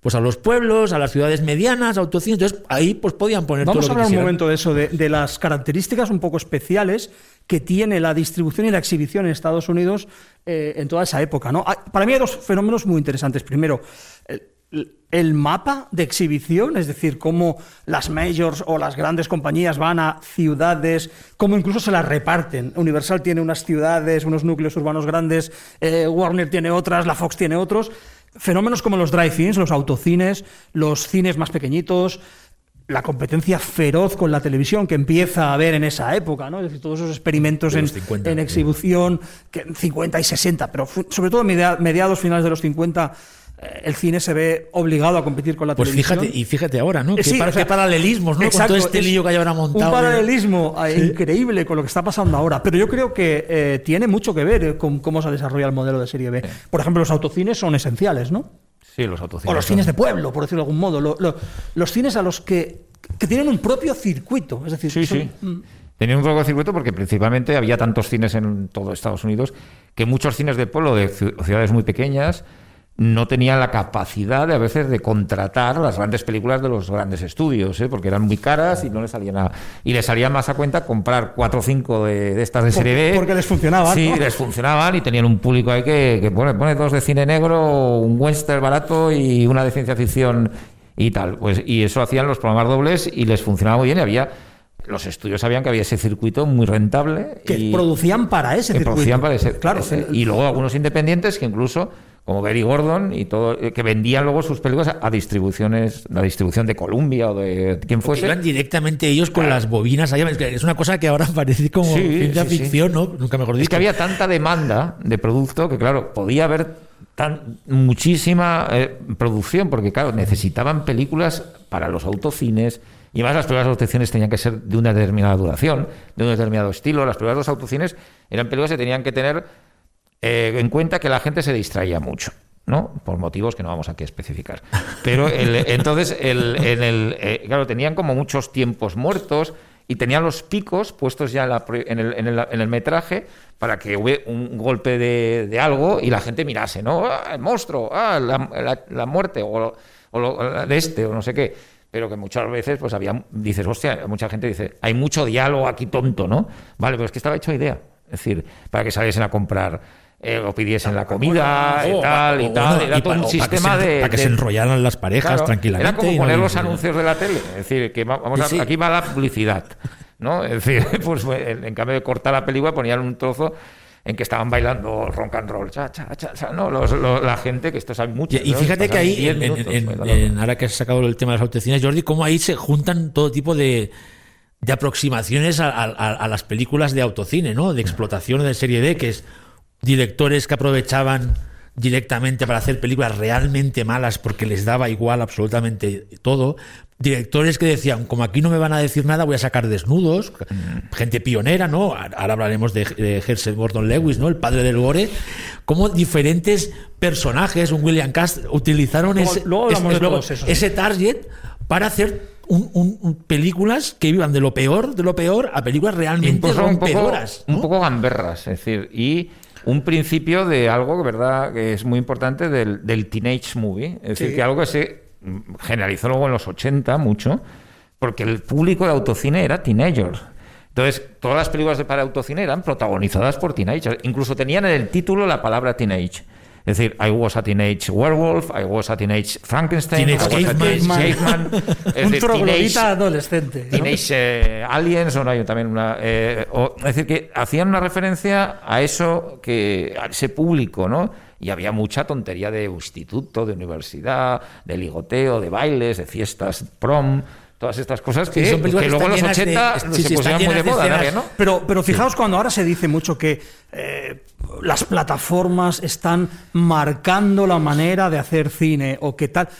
pues a los pueblos, a las ciudades medianas, autocines. Entonces ahí pues podían poner Vamos a todo lo que hablar un momento de eso, de, de las características un poco especiales que tiene la distribución y la exhibición en Estados Unidos eh, en toda esa época. ¿no? Hay- Para mí hay dos fenómenos muy interesantes. Primero, el, el mapa de exhibición, es decir, cómo las majors o las grandes compañías van a ciudades, cómo incluso se las reparten. Universal tiene unas ciudades, unos núcleos urbanos grandes, eh, Warner tiene otras, la Fox tiene otros. Fenómenos como los drive-ins, los autocines, los cines más pequeñitos, la competencia feroz con la televisión que empieza a haber en esa época, ¿no? Es decir, todos esos experimentos en, los 50, en sí. exhibición, que en 50 y 60, pero sobre todo mediados, finales de los 50, eh, el cine se ve obligado a competir con la Pues televisión. fíjate, y fíjate ahora, ¿no? Eh, Qué, sí, par- o sea, qué paralelismos, ¿no? exacto, Con todo este es lío que hay ahora montado. Un paralelismo eh, increíble con lo que está pasando ahora. Pero yo creo que eh, tiene mucho que ver con cómo se desarrolla el modelo de serie B. Por ejemplo, los autocines son esenciales, ¿no? Sí, los autocines. O los cines de pueblo, por decirlo de algún modo. Lo- lo- los cines a los que, que tienen un propio circuito. Es decir, Sí, son- sí. mm, Tenía un poco circuito porque principalmente había tantos cines en todo Estados Unidos que muchos cines de pueblo de ci- ciudades muy pequeñas no tenían la capacidad de a veces de contratar las grandes películas de los grandes estudios, ¿eh? porque eran muy caras y no les salía nada. Y les salía más a cuenta comprar cuatro o cinco de, de estas de serie B. porque les funcionaban, Sí, ¿no? les funcionaban y tenían un público ahí que, que pone, pone dos de cine negro, un western barato y una de ciencia ficción y tal. Pues, y eso hacían los programas dobles y les funcionaba muy bien y había... Los estudios sabían que había ese circuito muy rentable. que y producían para ese que circuito. producían para ese- Claro. ese- el- y luego algunos independientes que incluso, como Gary Gordon y todo, eh, que vendían luego sus películas a, distribuciones, la distribución de Columbia o de quien fuese. iban directamente ellos con las bobinas allá. Es una cosa que ahora (laughs) parece como Sí, ciencia sí, sí. ficción, ¿no? Nunca mejor dicho. Es que había tanta demanda de producto que, claro, podía haber tan, muchísima eh, producción, porque, claro, necesitaban películas para los autocines. Y además las películas de autocines tenían que ser de una determinada duración, de un determinado estilo. Las películas de los autocines eran películas que tenían que tener eh, en cuenta que la gente se distraía mucho. ¿no? Por motivos que no vamos aquí a especificar. Pero el- (laughs) entonces, el, en el, eh, claro, tenían como muchos tiempos muertos y tenían los picos puestos ya en, la en el, en el- en el metraje para que hubiera un golpe de, de algo y la gente mirase, ¿no? ¡Ah, el monstruo! ¡Ah, la, la- la muerte! O, o lo- de este, o no sé qué. Pero que muchas veces, pues había, dices, hostia, mucha gente dice, hay mucho diálogo aquí tonto, ¿no? Vale, pero es que estaba hecho idea. Es decir, para que saliesen a comprar eh, o pidiesen la comida y O- tal y tal. Era todo un sistema de. Para que de- se enrollaran las parejas Claro, tranquilamente. Era como no poner los anuncios de la tele. Es decir, que va- vamos Sí, a- sí. aquí va la publicidad. ¿no? Es decir, (laughs) pues en, en cambio de cortar la película ponían un trozo en que estaban bailando rock and roll. Cha, cha. No, los- los- la gente, que esto sabe mucho. Y, fíjate que ahí, 10 en, en- minutos en- bailando. en- ahora que has sacado el tema de las autocines, Jordi, cómo ahí se juntan todo tipo de, de aproximaciones a, a- a- a las películas de autocine, ¿no? De explotación de serie D, que es directores que aprovechaban directamente para hacer películas realmente malas porque les daba igual absolutamente todo. Directores que decían, como aquí no me van a decir nada, voy a sacar desnudos. Gente pionera, ¿no? Ahora hablaremos de, de Herschel Gordon Lewis, ¿no? El padre del gore. Como diferentes personajes, un William Cast, utilizaron Luego- ese, luego ese- de luego todos esos. ese target para hacer un- un- un- películas que iban de lo peor, de lo peor, a películas realmente Incluso un poco, rompedoras. ¿no? un poco gamberras, es decir, y un principio de algo, ¿verdad?, que es muy importante del, del teenage movie. Es decir, que algo que se generalizó luego en los 80 mucho, porque el público de autocine era teenagers. Entonces, todas las películas de para autocine eran protagonizadas por teenagers. Incluso tenían en el título la palabra teenage. Es decir, I was a teenage werewolf, I was a teenage Frankenstein, Teenage I was a teenage caveman. caveman. (laughs) Es un decir, troglodita teenage- adolescente. ¿no? Teenage eh, Aliens, o no hay también una. eh, o- es decir, que hacían una referencia a eso, que a ese público, ¿no? Y había mucha tontería de instituto, de universidad, de ligoteo, de bailes, de fiestas, prom, todas estas cosas que, son películas que que luego en los están llenas 80 de- sí, se sí, pusieron muy de moda, ¿no? Pero, pero fijaos cuando ahora se dice mucho que eh, las plataformas están marcando la manera de hacer cine o que tal.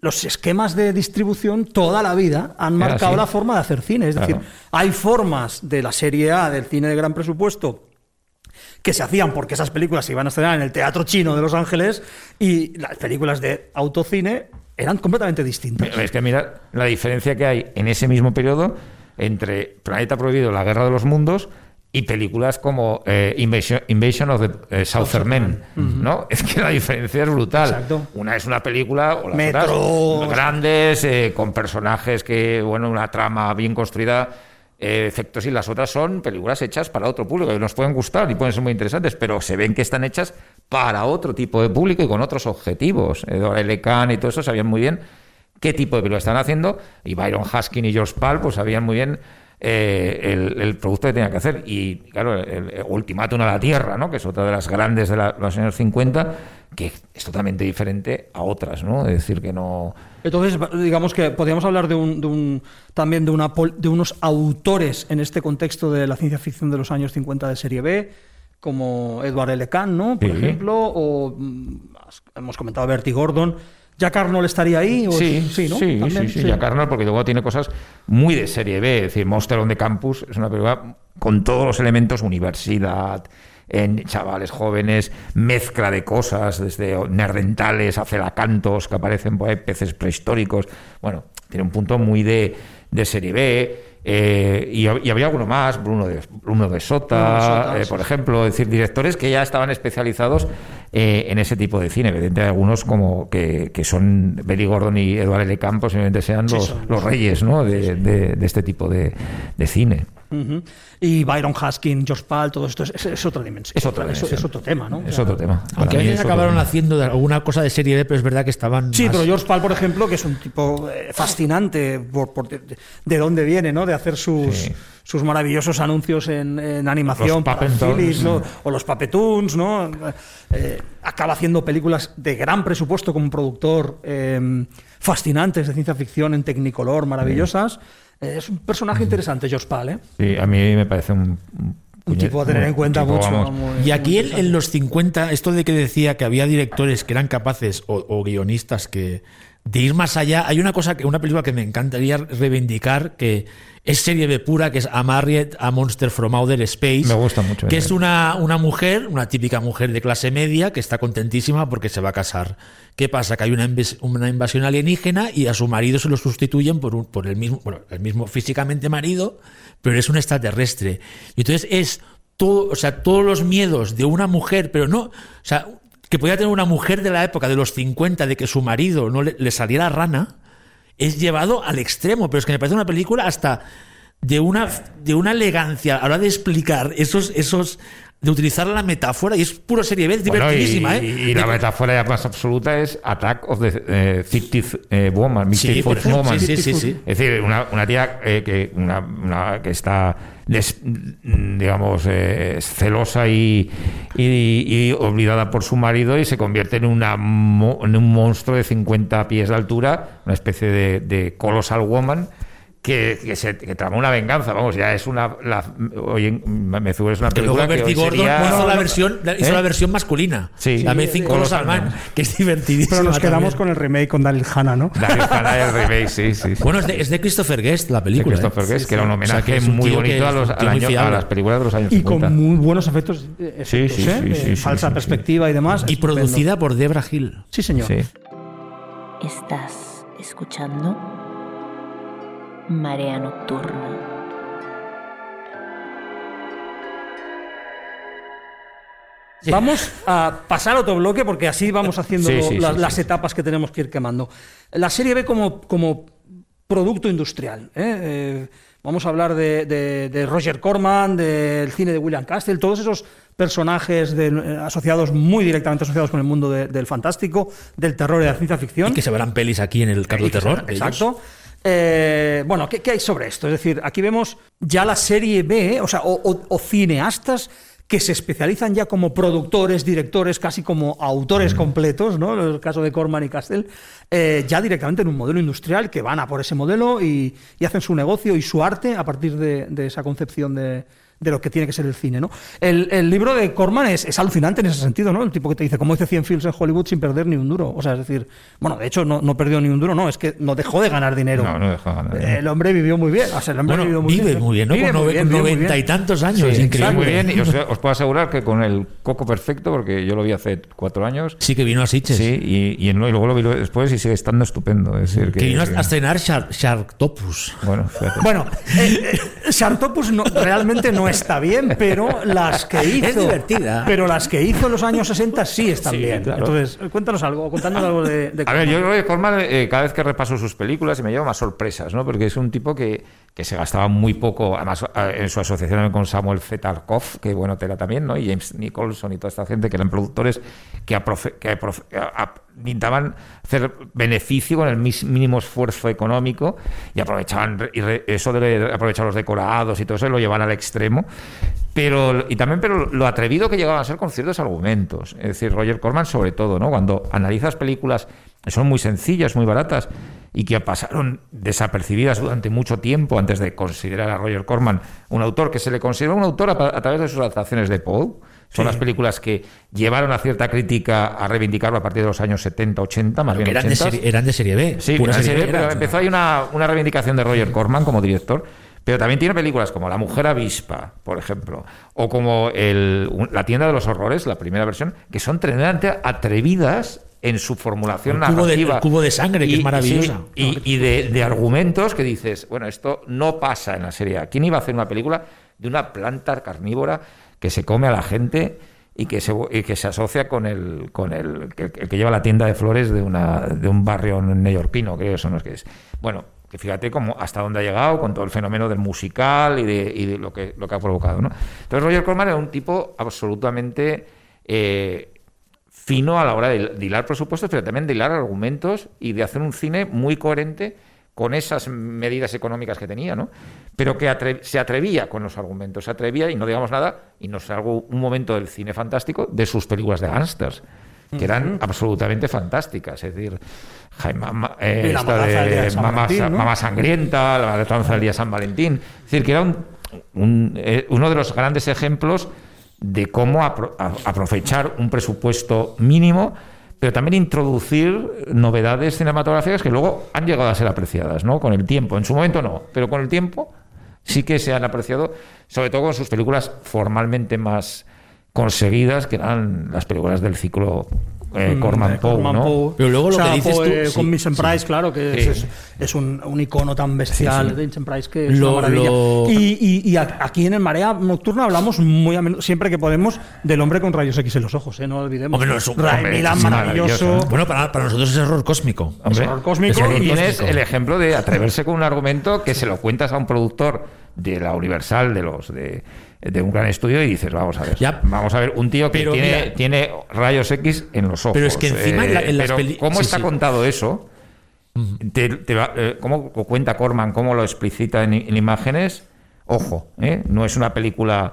Los esquemas de distribución toda la vida han marcado la forma de hacer cine. Es Claro. decir, hay formas de la serie A, del cine de gran presupuesto, que se hacían porque esas películas se iban a estrenar en el Teatro Chino de Los Ángeles y las películas de autocine eran completamente distintas. Es que mira la diferencia que hay en ese mismo periodo entre Planeta Prohibido, La Guerra de los Mundos y películas como eh, Invasion, Invasion of the eh, Southern Men, ¿no? (laughs) Es que la diferencia es brutal. Exacto. Una es una película o las Metro. otras grandes eh, con personajes que, bueno, una trama bien construida, efectos y las otras son películas hechas para otro público que nos pueden gustar y pueden ser muy interesantes, pero se ven que están hechas para otro tipo de público y con otros objetivos. Edward L. Kahn y todo eso sabían muy bien qué tipo de película están haciendo y Byron Haskin y George Pal pues sabían muy bien eh, el, el producto que tenía que hacer y claro el, el Ultimátum a la Tierra ¿no? que es otra de las grandes de los años 50 que es totalmente diferente a otras ¿no? es decir que no Entonces, digamos que podríamos hablar de un, de un- también de, una, de unos autores en este contexto de la ciencia ficción de los años 50 de serie B, como Edward L. Kahn, ¿no? Por Sí. ejemplo, o mm, hemos comentado a Bertie Gordon. ¿Jack Arnold estaría ahí? O- Sí, sí, ¿no? sí, También, sí, sí, Jack Arnold, porque luego tiene cosas muy de serie B. Es decir, Monster on the Campus es una película con todos los elementos, universidad, en chavales jóvenes, mezcla de cosas, desde nerdentales a celacantos que aparecen por ahí, peces prehistóricos. Bueno, tiene un punto muy de, de serie B. eh, y, y había alguno más, Bruno de, Bruno de Sota, Bruno de Sota, eh, por ejemplo, es decir, directores que ya estaban especializados eh, en ese tipo de cine. Evidentemente, hay algunos como que, que son Billy Gordon y Eduardo L. Campos, posiblemente sean los, los reyes ¿no? de, de- de este tipo de, de cine. Ujú. Y Byron Haskin, George Pal, todo esto es, es- es otra dimensión. Es otra es, dimensión. es otro tema, ¿no? Es O sea, otro tema. Para Aunque otro acabaron tema. haciendo de alguna cosa de serie B, pero es verdad que estaban. Sí, más- pero George Pal, por ejemplo, que es un tipo eh, fascinante por, por de, de dónde viene, ¿no? De hacer sus, Sí. sus maravillosos anuncios en, en animación Los para. ¿no? o los Papetoons, ¿no? Eh, acaba haciendo películas de gran presupuesto como productor, eh, fascinantes de ciencia ficción en Technicolor, maravillosas. Es un personaje interesante, George Pal, ¿eh? Sí, a mí me parece un... Un tipo a tener en cuenta tipo, mucho. vamos, Y aquí en, en los 50, esto de que decía que había directores que eran capaces o, o guionistas que de ir más allá, hay una cosa que una película que me encantaría reivindicar que es serie B pura, que es A Married a Monster from Outer Space. Me gusta mucho Que es una, una mujer, una típica mujer de clase media que está contentísima porque se va a casar. ¿Qué pasa? Que hay una invasión alienígena y a su marido se lo sustituyen por, un, por el mismo, bueno, el mismo físicamente marido, pero es un extraterrestre. Y entonces es todo, o sea, todos los miedos de una mujer, pero no, o sea, que podía tener una mujer de la época de los 50 de que su marido no le, le saliera rana, es llevado al extremo, pero es que me parece una película hasta de una, de una elegancia a la hora de explicar esos, esos, de utilizar la metáfora, y es puro serie B, es Bueno, y, divertidísima, ¿eh? y la metáfora ya más absoluta es Attack of the eh, 50th eh, Woman, Sí, 50th por ejemplo, Woman. sí, sí, sí. Es decir, una, una tía eh, que, una, una que está, des- digamos, eh, celosa y, y- olvidada por su marido y se convierte en, una, en un monstruo de 50 pies de altura, una especie de, de colossal woman. Que, que se que trama una venganza, vamos, ya es una. La, oye, me figuro es una Que luego película que Bertie hoy Gordon sería- hizo, la versión, hizo ¿Eh? la versión masculina. Sí. la Sí, Amazing de- Colossal Colossal Man, Man. que es divertidísima. Pero nos quedamos también. con el remake con Daryl Hannah, ¿no? Darío Hannah, el remake, sí, sí. sí. Bueno, es de, es de Christopher Guest la de película. Christopher ¿eh? Guest, que era un O sea, homenaje que es un muy bonito a, los, al año- a las películas de los años Y 50. con muy buenos efectos, efectos, Sí, sí, ¿eh? sí, sí, sí, falsa perspectiva y demás. Y producida por Debra Hill. Sí, señor. Estás escuchando Marea Nocturna. Vamos a pasar a otro bloque porque así vamos haciendo Sí, lo- sí, las, sí, las sí. etapas que tenemos que ir quemando. La serie B como, como producto industrial. ¿eh? Eh, vamos a hablar de, de- de Roger Corman, del cine de William Castle, todos esos personajes de- eh, asociados muy directamente asociados con el mundo de- del fantástico, del terror y de la ciencia ficción. Y que se verán pelis aquí en el que Terror. ellos. Eh, bueno, ¿qué, qué hay sobre esto? Es decir, aquí vemos ya la serie B, o sea, o, o- o cineastas que se especializan ya como productores, directores, casi como autores completos, ¿no? En el caso de Corman y Castell, eh, ya directamente en un modelo industrial que van a por ese modelo y, y hacen su negocio y su arte a partir de, de esa concepción de, de lo que tiene que ser el cine, ¿no? El, el libro de Corman es, es alucinante en ese sentido, ¿no? El tipo que te dice, ¿cómo hice 100 films en Hollywood sin perder ni un duro? O sea, es decir, bueno, de hecho no, no perdió ni un duro, no, es que no dejó de ganar dinero. No, no dejó de ganar dinero. El hombre vivió muy bien, o sea, el hombre Bueno, vivió muy vive bien. muy bien, ¿no? Vive Con bien, vive muy noventa bien. y tantos años. Sí, increíble. Muy bien, y os, os puedo asegurar que con el Coco Perfecto, porque yo lo vi hace cuatro años, Sí, que vino a Sitges. sí, y, y, en- y luego lo vi después y sigue estando estupendo. Es decir, Que vino a estrenar Shar- Sharktopus. Bueno, fíjate. Bueno, eh, eh, Sharktopus no- realmente no está bien, pero las que (laughs) hizo. Es divertida. Pero las que hizo en los años 60 sí están Sí, bien. claro. Entonces, cuéntanos algo, contándonos algo de. de A ver, yo creo que Corman, eh, cada vez que repaso sus películas, y me lleva más sorpresas, ¿no? Porque es un tipo que, que se gastaba muy poco, además en su asociación con Samuel Zetarkov, que bueno, tela también, ¿no? Y James Nicholson y toda esta gente que eran productores que, aprofe- que intentaban hacer beneficio con el mínimo esfuerzo económico y aprovechaban y eso de aprovechar los decorados y todo eso lo llevan al extremo. Pero, y también pero lo atrevido que llegaban a ser con ciertos argumentos. Es decir, Roger Corman sobre todo, ¿no? Cuando analizas películas son muy sencillas, muy baratas y que pasaron desapercibidas durante mucho tiempo antes de considerar a Roger Corman un autor que se le considera un autor a, a través de sus adaptaciones de Poe. Son las películas que llevaron a cierta crítica a reivindicarlo a partir de los años 70, 80, más bien eran, de 80. serie, eran de serie B. Sí, pura una serie serie, B pero empezó ahí una, una reivindicación de Roger Corman como director. Pero también tiene películas como La Mujer Avispa, por ejemplo, o como el- La Tienda de los Horrores, la primera versión, que son tremendamente atrevidas en su formulación El cubo de- narrativa. el cubo de sangre, que es maravillosa. sí, y y de, de argumentos que dices, bueno, esto no pasa en la serie. A. ¿Quién iba a hacer una película de una planta carnívora que se come a la gente y que se, y que se asocia con el con el que, el que lleva la tienda de flores de una de un barrio neoyorquino, creo que eso no es que es. Bueno, que fíjate cómo hasta dónde ha llegado con todo el fenómeno del musical y de, lo que lo que ha provocado, ¿no? Entonces Roger Corman era un tipo absolutamente eh, fino a la hora de, de hilar presupuestos, pero también de hilar argumentos y de hacer un cine muy coherente con esas medidas económicas que tenía, ¿no? Pero que se atrevía con los argumentos, se atrevía y no digamos nada, y nos salgo un momento del cine fantástico de sus películas de gángsters, que eran absolutamente fantásticas, es decir, Jaime, eh, esta de Mamá, Sangrienta, La matanza del día San Valentín, es decir, que era un- un, eh, uno de los grandes ejemplos de cómo apro- aprovechar un presupuesto mínimo, pero también introducir novedades cinematográficas que luego han llegado a ser apreciadas, ¿no? Con el tiempo. En su momento no, pero con el tiempo sí que se han apreciado, sobre todo con sus películas formalmente más conseguidas, que eran las películas del ciclo eh, Mm, Corman Poe, Corman ¿no? Poe. Pero luego lo O sea, que dices Poe, tú- eh, sí, con Vincent sí. Price, claro, que Sí. es, es- es un, un icono tan bestial Sí, sí. de Vincent Price que es Lo- una maravilla. lo- Y, y- y aquí en el Marea Nocturna hablamos muy a menudo, siempre que podemos, del hombre con rayos X en los ojos, ¿eh? no lo olvidemos. Hombre, no, es un- Ray hombre, Milland, es maravilloso. maravilloso, Bueno, para, para nosotros es error cósmico. Hombre, horror cósmico es y- tienes cósmico. el ejemplo de atreverse con un argumento que se lo cuentas a un productor de la Universal, de los de, de un gran estudio, y dices, vamos a ver, Ya. vamos a ver, un tío que tiene, mira- tiene rayos X en los ojos. Pero es que encima en la- en las peli- ¿Cómo sí, está sí. contado eso? Te- te va- eh, ¿Cómo cuenta Corman? ¿Cómo lo explicita en, en imágenes? Ojo, ¿eh? no es una película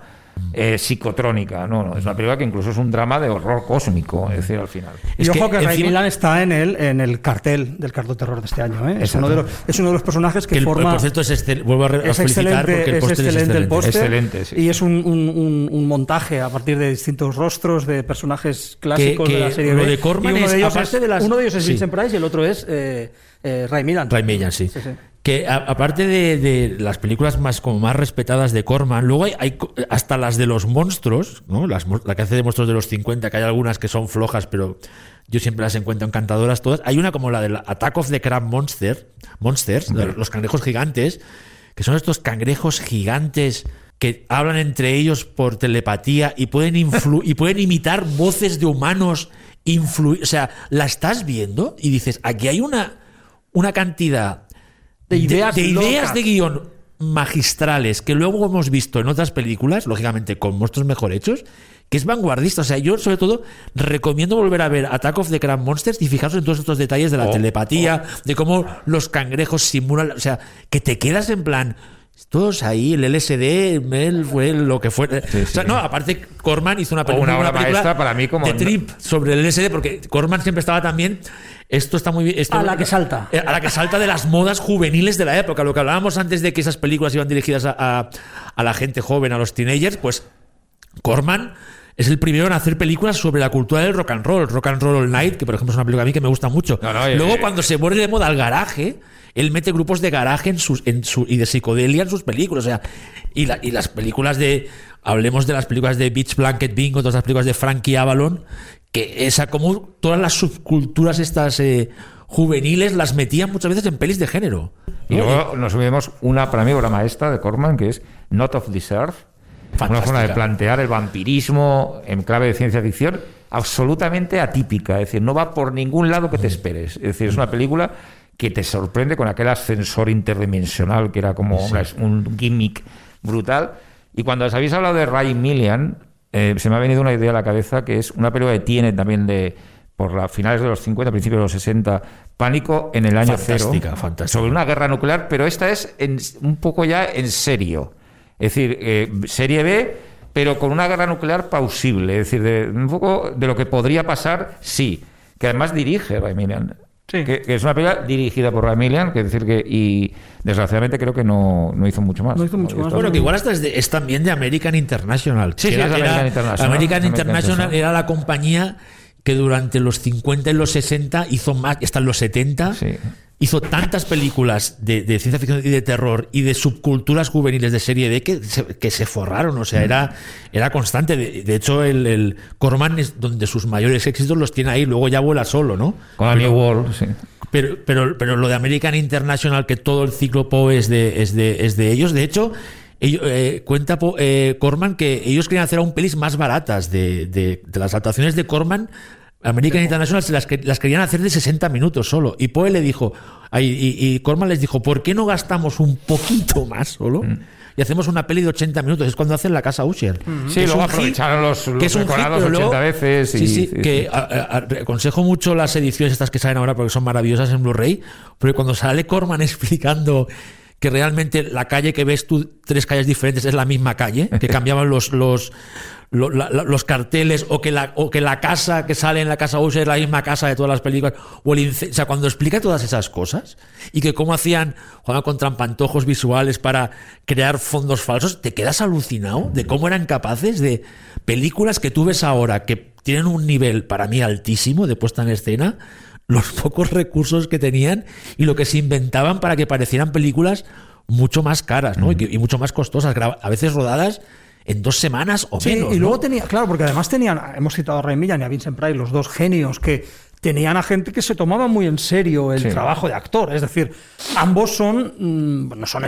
eh, psicotrónica, no, no, es una película que incluso es un drama de horror cósmico, es decir, al final. Y Es ojo que que, Ray Milland está en el, en el cartel del cardo terror de este año. ¿eh? Es, uno de los, es uno de los personajes que Que el, forma. por cierto, es excel- vuelvo a, es excelente, porque el es póster es excelente el excelente. póster. Excelente, sí. Y es un, un- un- un montaje a partir de distintos rostros de personajes clásicos que de la serie B. de Corman y uno es, de ellos aparte es, de las- uno de ellos es sí. Vincent Price y el otro es eh, eh, Ray Milland. Ray Milland, sí. Sí, sí. Que a- aparte de, de las películas más como más respetadas de Corman, luego hay, hay hasta las de los monstruos, ¿no? Las, la que hace de monstruos de los 50, que hay algunas que son flojas, pero yo siempre las encuentro encantadoras todas. Hay una como la del Attack of the Crab Monster, Monsters, los cangrejos gigantes, que son estos cangrejos gigantes que hablan entre ellos por telepatía y pueden influ- y pueden imitar voces de humanos influir, o sea, la estás viendo y dices, aquí hay una una cantidad De ideas de, ideas locas. de guion magistrales que luego hemos visto en otras películas, lógicamente con monstruos mejor hechos, que es vanguardista. O sea, yo sobre todo recomiendo volver a ver Attack of the Crab Monsters y fijaros en todos estos detalles de la Oh, telepatía, de cómo los cangrejos simulan, o sea, que te quedas en plan, Todos ahí, el LSD, Mel fue lo que fue. o sea, no, aparte Corman hizo una O película, una obra película para mí como- de trip sobre el LSD, porque Corman siempre estaba también. Esto está muy bien. esto- A la que salta. eh, A la que salta de las modas juveniles de la época. Lo que hablábamos antes de que esas películas iban dirigidas a, a- a la gente joven, a los teenagers, pues Corman es el primero en hacer películas sobre la cultura del rock and roll. Rock and Roll All Night, que por ejemplo es una película a mí que me gusta mucho. No, no, Luego, eh, cuando se vuelve de moda al garaje, él mete grupos de garaje en sus, en su, y de psicodelia en sus películas. O sea, y, la- y las películas de. Hablemos de las películas de Beach Blanket Bingo, todas las películas de Frankie Avalon, que esa, como todas las subculturas estas eh, juveniles las metían muchas veces en pelis de género. Y luego nos vemos una, para mí, obra maestra de Corman, que es Not of this Una forma de plantear el vampirismo en clave de ciencia ficción absolutamente atípica. Es decir, no va por ningún lado que te esperes. Es decir, es una película que te sorprende con aquel ascensor interdimensional que era como una- un gimmick brutal. Y cuando os habéis hablado de Ray Millian, eh, se me ha venido una idea a la cabeza que es una película que tiene también de por las finales de los 50, principios de los 60, Pánico en el año Fantástica, cero, fantástica. sobre una guerra nuclear, pero esta es en- un poco ya en serio. Es decir, eh, serie B, pero con una guerra nuclear pausible. Es decir, de, un poco de lo que podría pasar, sí. Que además dirige Ray Millian. Sí. Que, que es una película dirigida por Ray Millian, que es decir que, y desgraciadamente creo que no, no hizo mucho más. No hizo mucho más. Bueno, que igual hasta es, de- es también de American International. Sí, sí, es American International. American American International era la compañía que durante los 50 y los 60 hizo más, hasta los 70, Sí. Hizo tantas películas de, de ciencia ficción y de terror y de subculturas juveniles de serie D que se, que se forraron. O sea, era, era constante. De, de hecho, el, el Corman es donde sus mayores éxitos los tiene ahí, luego ya vuela solo, ¿no? Con la New World, sí. Pero, pero, pero lo de American International, que todo el ciclo Poe es de, es de, es de ellos, de hecho, ello- eh, cuenta eh, Corman que ellos querían hacer aún pelis más baratas de, de- de las adaptaciones de Corman. American International se las, que- las querían hacer de 60 minutos solo. Y Poe le dijo, y, y Corman les dijo, ¿por qué no gastamos un poquito más solo? Y hacemos una peli de 80 minutos. Es cuando hacen la casa Usher. Sí, Que es luego hit, aprovecharon los, los que es un hit, recordados pero luego- 80 veces. Sí, y- sí, sí, que sí. a- a- a- aconsejo mucho las ediciones estas que salen ahora porque son maravillosas en Blu-ray, porque cuando sale Corman (laughs) explicando que realmente la calle que ves tú, tres calles diferentes, es la misma calle, que (laughs) cambiaban los, los, lo- la- la- los carteles, o que, la, o que la casa que sale en la casa Usher es la misma casa de todas las películas, o el o sea, cuando explica todas esas cosas, y que cómo hacían, jugaban con trampantojos visuales para crear fondos falsos, te quedas alucinado de cómo eran capaces de películas que tú ves ahora, que tienen un nivel para mí altísimo de puesta en escena, los pocos recursos que tenían y lo que se inventaban para que parecieran películas mucho más caras ¿no? y, que- y mucho más costosas, a veces rodadas en dos semanas o Sí, menos. y ¿no? luego tenía, claro, porque además tenían, hemos citado a Ray Millan y a Vincent Price, los dos genios que tenían a gente que se tomaba muy en serio el Sí. trabajo de actor. Es decir, ambos son, mm, no son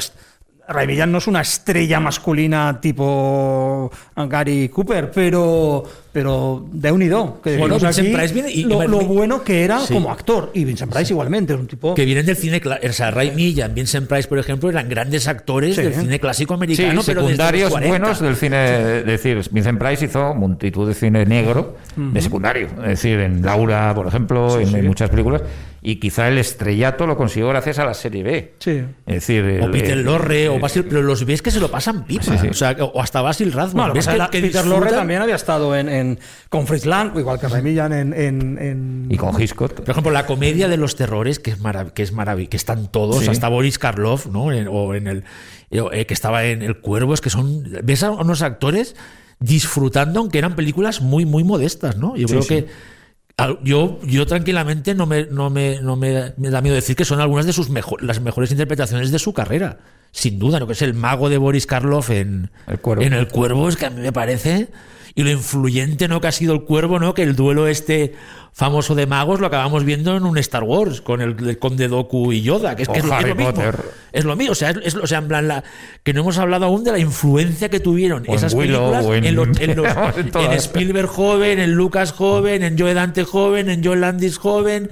Millan no es una estrella masculina tipo Gary Cooper, pero, pero de unido. Que Bueno, Vincent aquí Price viene y- lo, y- lo bueno que era Sí. como actor. Y Vincent Price igualmente, es un tipo... que vienen del cine clásico. O sea, Ray Millan, Vincent Price, por ejemplo, eran grandes actores Sí. del cine clásico Sí, americano, pero desde los secundarios 40. buenos del cine. Es decir, Vincent Price hizo multitud de cine negro de secundario. Es decir, en Laura, por ejemplo, en, en muchas películas. Y quizá el estrellato lo consiguió gracias a la serie B. Sí. Es decir, O Peter el- Lorre, o el- Basil, pero los ves que se lo pasan pipa. Sí, sí. O, sea, o hasta Basil Rathbone. Bueno, ves que, la- que Peter Lorre también había estado en, en- con Fritz Lang, igual que Ray Millan en, en- en- Y con Hitchcock. Por ejemplo, la comedia de los terrores, que es marav que es marav que están todos, Sí. hasta Boris Karloff, ¿no? En- o en el eh, que estaba en El Cuervo, es que son. Ves a unos actores disfrutando, aunque eran películas muy, muy modestas, ¿no? Yo creo que. Al- Yo, yo tranquilamente no me, no me, no me, me da miedo decir que son algunas de sus mejor, las mejores interpretaciones de su carrera. Sin duda, lo que es el mago de Boris Karloff en El Cuervo. en el cuervo es que a mí me parece y lo influyente no que ha sido el cuervo no que el duelo este famoso de magos lo acabamos viendo en un Star Wars con el, el conde Doku y Yoda que es que es, lo- es Harry lo mismo. Potter. es lo mismo o sea es, es- o sea en plan la, que no hemos hablado aún de la influencia que tuvieron O esas Willow, películas en- en, los- en los- (laughs) Spielberg joven en Lucas joven en Joe Dante joven en Joe Landis joven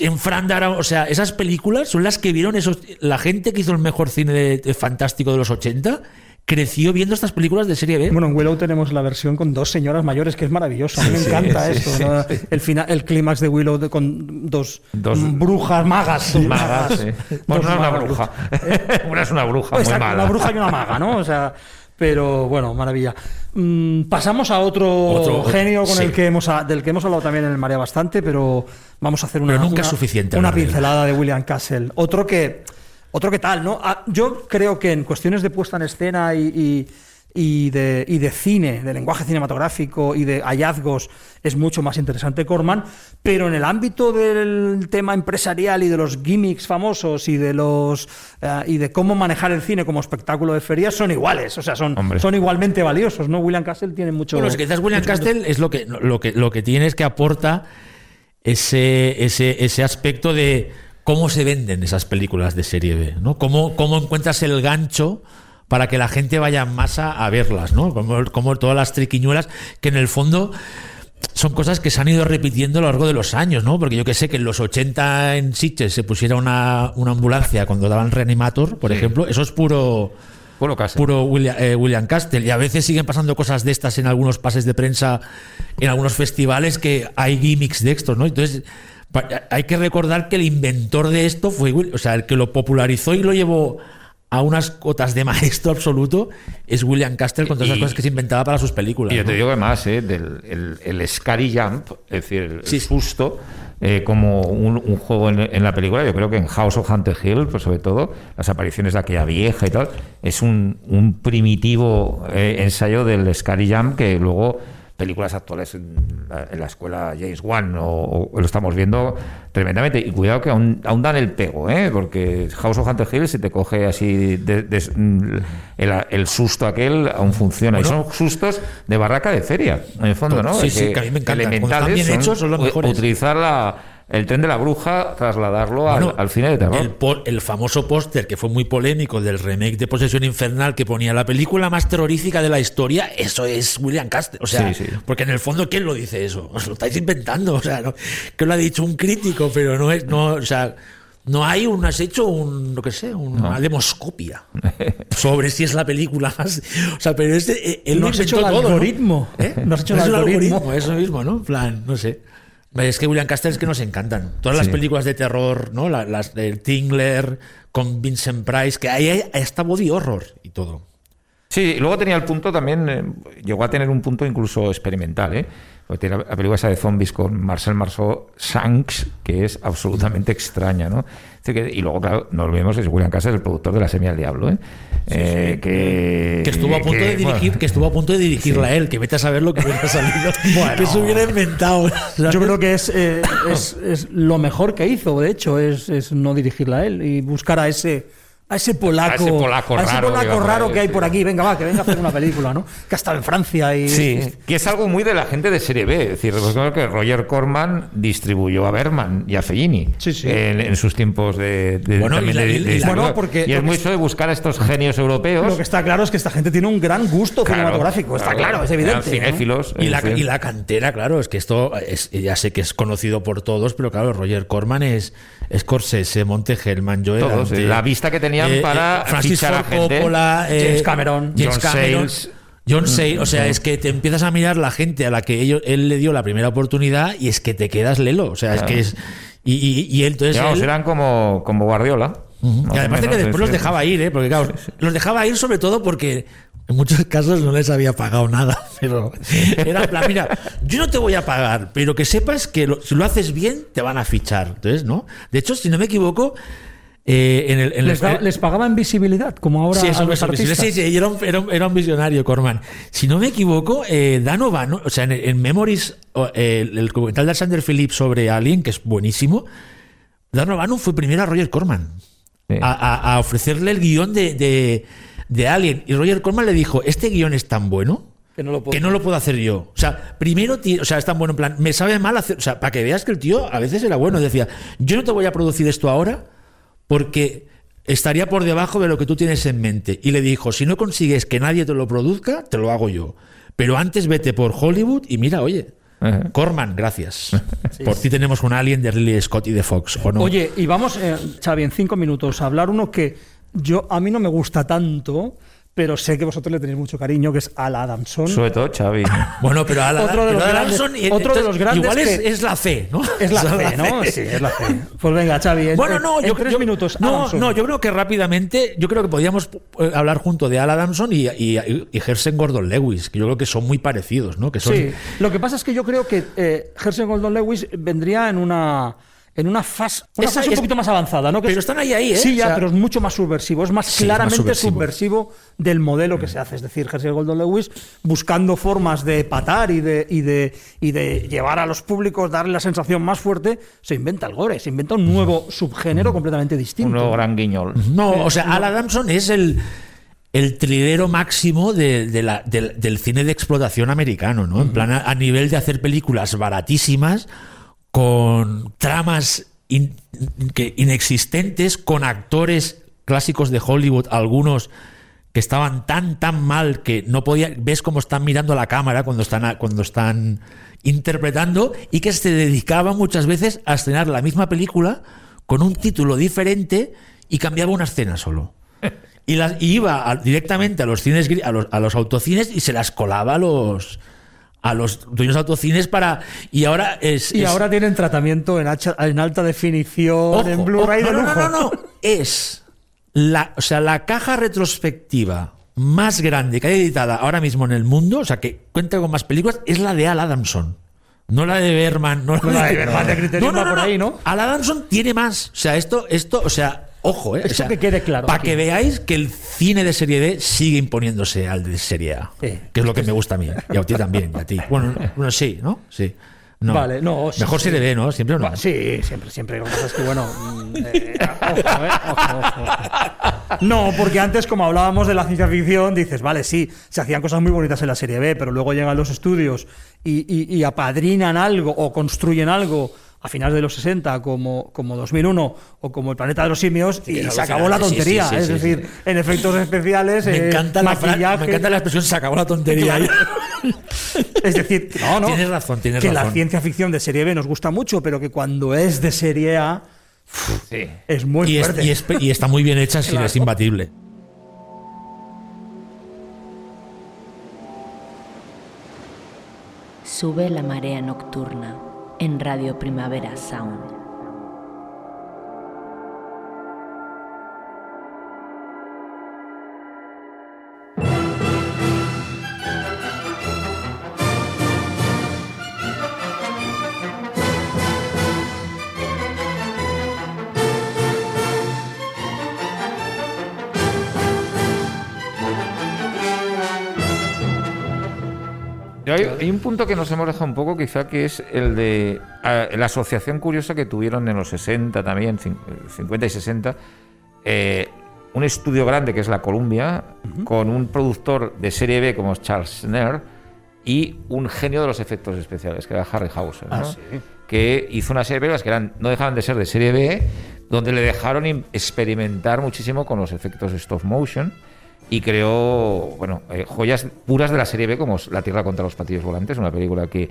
en Fran o sea, esas películas son las que vieron esos, la gente que hizo el mejor cine de- de fantástico de los 80, creció viendo estas películas de serie B. Bueno, en Willow tenemos la versión con dos señoras mayores, que es maravilloso. A mí me Sí, encanta sí, esto. sí, ¿no? El, final, el clímax de Willow de- con dos, Dos- brujas magas. dos Magas, sí. Bueno, una es una bruja. (laughs) una es una bruja muy mala. una bruja y una maga, ¿no? O sea, pero bueno, maravilla. Mm, pasamos a otro, Otro- genio con sí. el que hemos, del que hemos hablado también en el Marea bastante, pero vamos a hacer una, Pero nunca una- es suficiente una pincelada de William Castle. Otro que, otro que tal, ¿no? Ah, Yo creo que en cuestiones de puesta en escena y, y- y de, y de cine, de lenguaje cinematográfico y de hallazgos es mucho más interesante Corman, pero en el ámbito del tema empresarial y de los gimmicks famosos y de los eh, y de cómo manejar el cine como espectáculo de feria son iguales, o sea, son, Hombre. son igualmente valiosos, ¿no? William Castle tiene mucho Bueno, si quizás William mucho- Castle es lo que, lo que, lo que tiene es que aporta ese, ese, ese aspecto de cómo se venden esas películas de serie B, ¿no? Cómo, cómo encuentras el gancho para que la gente vaya en masa a verlas, ¿no? Como, como todas las triquiñuelas que en el fondo son cosas que se han ido repitiendo a lo largo de los años, ¿no? Porque yo que sé que en los 80 en Sitges se pusiera una, una ambulancia cuando daban Reanimator, por ejemplo, eso es puro Puro puro William, eh, William Castle. Y a veces siguen pasando cosas de estas en algunos pases de prensa, en algunos festivales, que hay gimmicks de estos, ¿no? Entonces, hay que recordar que el inventor de esto fue, Will- o sea, el que lo popularizó y lo llevó a unas cotas de maestro (laughs) absoluto es William Castle con todas las cosas que se inventaba para sus películas. Y yo ¿no? te digo que más, ¿eh? Del, el, el Scary Jump, es decir, el, Sí. susto, eh, como un, un juego en, en la película, yo creo que en House of Hunter Hill, pues sobre todo, las apariciones de aquella vieja y tal, es un, un primitivo eh, ensayo del Scary Jump que luego películas actuales en la, en la escuela James Wan o, o lo estamos viendo tremendamente y cuidado que aún, aún dan el pego ¿eh? porque House of Hunter Hill si te coge así de- de- mm, el, el susto aquel aún funciona y son sustos de barraca de feria en el fondo ¿no? Sí, sí, que a mí me encanta. Cuando elementales están bien son hechos son los mejores. utilizar la, el tren de la bruja trasladarlo al- Bueno, al, cine de terror El, el famoso póster que fue muy polémico del remake de Posesión Infernal que ponía la película más terrorífica de la historia, eso es William Castle. O sea, Sí, sí. porque en el fondo, ¿quién lo dice eso? (laughs) Os lo estáis inventando. O sea, no- que lo ha dicho un crítico, pero no es. No, o sea, no hay un. Has hecho un. Lo que sé, una demoscopia sobre si es la película más. O sea, pero este. eh, Él No lo has hecho el todo, ¿no? algoritmo. ¿Eh? No has hecho el algoritmo. Eso mismo, ¿no? En plan, no sé. Es que William Castle es que nos encantan. Todas las películas de terror, ¿no? La- Las del Tingler con Vincent Price, que ahí hay hasta body horror y todo. Sí, y luego tenía el punto también, eh, llegó a tener un punto incluso experimental, ¿eh? Porque tiene la la película esa de zombies con Marcel Marceau Shanks, que es absolutamente extraña, ¿no? Que- y luego, claro, no olvidemos que William Castle es el productor de La Semilla del Diablo, ¿eh? Eh, que, Que estuvo a punto que, de dirigir, bueno, que estuvo a punto de dirigirla él, que vete a saber lo que hubiera (laughs) salido. que se hubiera inventado. ¿sabes? Yo creo que es, eh, (coughs) es, es lo mejor que hizo, de hecho, es, es no dirigirla a él y buscar a ese a ese polaco, A ese polaco a ese raro que polaco va por raro ahí, que hay por aquí, venga va, que venga a hacer una película, ¿no? Que ha estado en Francia y Sí, que es algo muy de la gente de serie B. Es decir, recordemos que Roger Corman distribuyó a Berman y a Fellini Sí, sí. En, en sus tiempos de, de- Bueno, también y la- de- y- de y la- Bueno, distribuidor. porque y lo es mucho de buscar a estos genios europeos. Lo que está claro es que esta gente tiene un gran gusto Claro, cinematográfico, está claro, es evidente. ¿no? cinéfilos. Y la, decir, y la cantera, claro, es que esto es, ya sé que es conocido por todos, pero claro, Roger Corman es Scorsese, Monte Hellman, Joe Todos, Dante, la vista que tenían para Francis fichar a Ford gente. Coppola, eh, James Cameron. James John Cameron, Sayles. John Sayles, o sea, es que te empiezas a mirar la gente a la que ellos, él le dio la primera oportunidad y es que te quedas lelo, o sea, es Claro. que es y, y, y él, entonces Digamos, él- eran como, como Guardiola. más y o además de que después los dejaba ir, ¿eh? porque claro, los dejaba ir sobre todo porque en muchos casos no les había pagado nada, (laughs) pero era plan, mira, yo no te voy a pagar, pero que sepas que lo- si lo haces bien te van a fichar, entonces, ¿no? De hecho, si no me equivoco, eh, en el, en el- Les, da- les pagaban visibilidad, como ahora Sí, a los artistas. Sí, sí, era un, era un- era un visionario, Corman. Si no me equivoco, eh, Dan O'Bannon, o sea, en, en Memories, eh, el, documental de Alexander Phillips sobre Alien, que es buenísimo, Dan O'Bannon fue primero a Roger Corman Sí. a, a- a ofrecerle el guion de, de, de Alien. Y Roger Corman le dijo, este guion es tan bueno Que no lo puedo- que no lo puedo hacer yo. O sea, primero, ti- o sea, es tan bueno en plan, me sabe mal hacer, o sea, para que veas que el tío a veces era bueno, decía, yo no te voy a producir esto ahora porque estaría por debajo de lo que tú tienes en mente. Y le dijo, si no consigues que nadie te lo produzca, te lo hago yo. Pero antes vete por Hollywood y mira, oye, Ajá. Corman, gracias. (laughs) Por ti tenemos un alien de Ridley Scott y de Fox, ¿o no? Oye, y vamos, eh, Xavi, en cinco minutos a hablar uno que yo a mí no me gusta tanto, pero sé que vosotros le tenéis mucho cariño, que es Al Adamson. Sobre todo Xavi. (laughs) Bueno, pero Alan, Otro de los grandes- Son- y- otro de los grandes Igual es, que- es la C, ¿no? Es la (laughs) C, ¿no? Sí, es la C. Pues venga, Xavi. en- Bueno, no, en yo tres yo- minutos. No, Adamson. no, yo creo que rápidamente, yo creo que podríamos eh, hablar junto de Al Adamson y, y, y Gersen Gordon Lewis, que yo creo que son muy parecidos, ¿no? Que son, Sí, lo que pasa es que yo creo que eh, Herschel Gordon Lewis vendría en una en una fase, una Esa fase un es- poquito más avanzada, ¿no? Que pero es- están ahí, ahí, ¿eh? Sí, ya, O sea- pero es mucho más subversivo, es más Sí, es más claramente subversivo. subversivo. del modelo que se hace. Es decir, Herschel Gordon Lewis buscando formas de patar y de, y de, y de llevar a los públicos, darle la sensación más fuerte, se inventa el gore, se inventa un nuevo subgénero completamente distinto. Un nuevo gran guiñol. No, o sea, Al Adamson es el, el trilero máximo de- de la- del, del cine de explotación americano, ¿no? En plan, a, a nivel de hacer películas baratísimas, con tramas in- que inexistentes, con actores clásicos de Hollywood, algunos que estaban tan tan mal que no podía ves cómo están mirando a la cámara cuando están cuando están interpretando y que se dedicaba muchas veces a estrenar la misma película con un título diferente y cambiaba una escena solo. (laughs) Y, las, y iba a- directamente a los cines a los, a los autocines y se las colaba a los a los dueños de autocines para y ahora es Y es- ahora tienen tratamiento en, hacha- en alta definición, Ojo, en Blu-ray de no, lujo. No, no, no, es la, o sea, la caja retrospectiva más grande que hay editada ahora mismo en el mundo, o sea, que cuenta con más películas, es la de Al Adamson. No la de Berman, no No, la de Berman de por ahí, ¿no? Al Adamson tiene más. O sea, esto, esto, o sea, ojo, ¿eh? Esto O sea, que quede claro Para que veáis que el cine de serie B sigue imponiéndose al de serie A. Sí. Que es lo que me gusta a mí. Y a ti también, y a ti. Bueno, bueno sí, ¿no? Sí. No. Vale, no, sí, Mejor sí. serie B, ¿no? Siempre no. Va, Sí, siempre, siempre. Lo que pasa es que, bueno. mm, eh, ojo, eh, ojo, ojo. No, porque antes, como hablábamos de la ciencia ficción, dices, vale, sí, se hacían cosas muy bonitas en la serie B, pero luego llegan los estudios y, y- y apadrinan algo o construyen algo a finales de los 60 como, como 2001 o como el planeta de los simios y se acabó la tontería. sí, sí, es sí, decir, en efectos especiales, Me eh, encanta, la maquillaje. me encanta la expresión se acabó la tontería. (laughs) Es decir, no, no. Tienes razón, tienes que la ciencia ficción de serie B nos gusta mucho, pero que cuando es de serie A Sí. es muy y, es- fuerte. y es- y está muy bien hecha, sí, es imbatible. Sube la marea nocturna en Radio Primavera Sound. Hay, hay un punto que nos hemos dejado un poco, quizá, que es el de ah, la asociación curiosa que tuvieron en los 60 también, cin- 50 y 60, eh, un estudio grande que es la Columbia, con un productor de serie B como es Charles Schneer y un genio de los efectos especiales, que era Harryhausen, Ah, ¿no? sí. que hizo una serie de películas que eran, no dejaban de ser de serie B, donde le dejaron im- experimentar muchísimo con los efectos de stop motion y creó bueno eh, joyas puras de la serie B como La Tierra contra los Patillos Volantes, una película que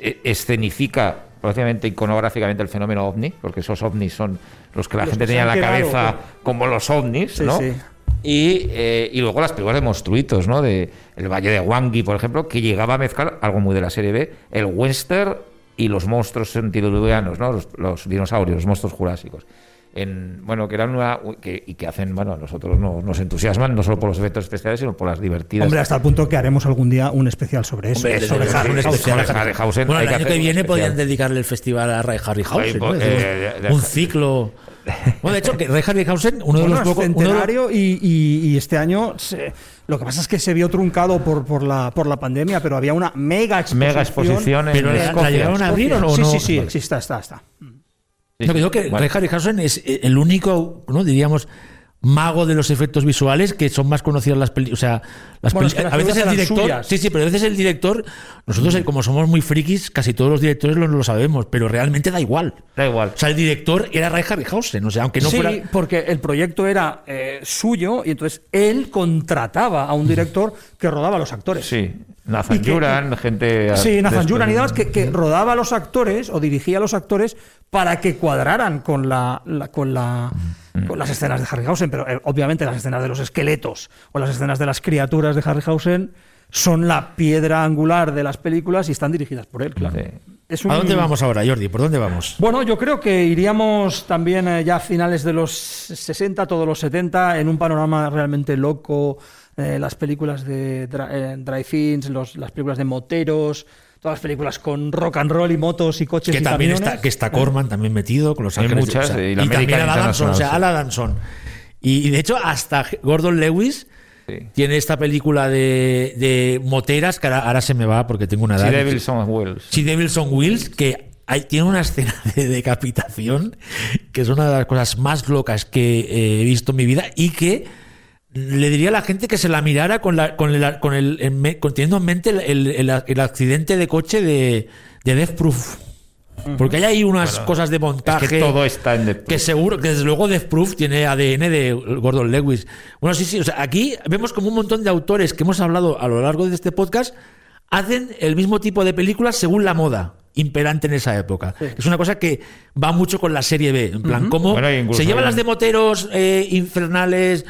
eh, escenifica prácticamente iconográficamente el fenómeno ovni, porque esos ovnis son los que la Los gente que tenía en la quedado, cabeza como los ovnis, Sí, ¿no? sí. Y, eh, y luego las películas de monstruitos, ¿no? De El Valle de Wangi, por ejemplo, que llegaba a mezclar algo muy de la serie B, el western y los monstruos antidiluvianos, ¿no? Los, los dinosaurios, los monstruos jurásicos. En, bueno, que eran una. que- y que hacen, bueno, a nosotros no- nos entusiasman no solo por los efectos especiales, sino por las divertidas. Hombre, hasta el punto que haremos algún día un especial sobre eso. Hombre, sobre desde luego, Harry un House. especial. Sobre Harryhausen Bueno, hay el que año hacer que un viene podrían dedicarle el festival a Ray Harryhausen. ¿no? pues, Es eh, un, ciclo. Bueno, de hecho, que Ray Harryhausen, uno de Bueno, los es pocos. uno de los- centenario y, y- y este año se- lo que pasa es que se vio truncado por, por, la, por la pandemia, pero había una mega exposición. Mega exposición en Pero la- la llegaron a abrir o no? Sí, sí, sí, Vale. sí, está, está, está. No, que digo que Vale. Harryhausen es eh, el único, ¿no? diríamos, mago de los efectos visuales que son más conocidas las películas. O sea, las Bueno, peli- es que las a veces el director. suyas. Sí, sí, pero a veces el director. Nosotros, eh, como somos muy frikis, casi todos los directores lo, lo sabemos, pero realmente da igual. Da igual. O sea, el director era Ray Harryhausen. O sea, aunque no sí, fuera. porque el proyecto era eh, suyo y entonces él contrataba a un director que rodaba a los actores. Sí. Nathan Y que- Juran, gente. Sí, Nathan Juran y demás, que, que rodaba a los actores o dirigía a los actores para que cuadraran con la, la- con la con las escenas de Harryhausen, pero eh, obviamente las escenas de los esqueletos o las escenas de las criaturas de Harryhausen son la piedra angular de las películas y están dirigidas por él, claro. Sí. Es ¿A dónde vamos ahora, Jordi? ¿Por dónde vamos? Bueno, yo creo que iríamos también eh, ya a finales de los 60, todos los 70, en un panorama realmente loco. eh, las películas de dra- eh, los- las películas de moteros, todas las películas con rock and roll y motos y coches que y también camiones. está, que está Corman también metido con los Hay ángeles. muchas, y la y también American Al Adamson, o sea, International, Al Adamson. Y, y de hecho, hasta Gordon Lewis Sí. tiene esta película de, de moteras, que ahora, ahora se me va porque tengo una edad. Sí, Devils on Wheels. Sí, Devils on Wheels, que hay- tiene una escena (laughs) de decapitación que es una de las cosas más locas que eh, he visto en mi vida y que le diría a la gente que se la mirara con, la, con, el, con, el, con teniendo en mente el, accidente de coche de, de Death Proof. Porque hay ahí unas cosas de Es montaje. que todo está en The Que seguro, que desde luego Death Proof tiene ADN de Gordon Lewis. Bueno, sí, sí, o sea, aquí vemos como un montón de autores que hemos hablado a lo largo de este podcast hacen el mismo tipo de películas según la moda imperante en esa época. Es una cosa que va mucho con la serie B. En plan, cómo Bueno, incluso se llevan las de moteros eh, infernales,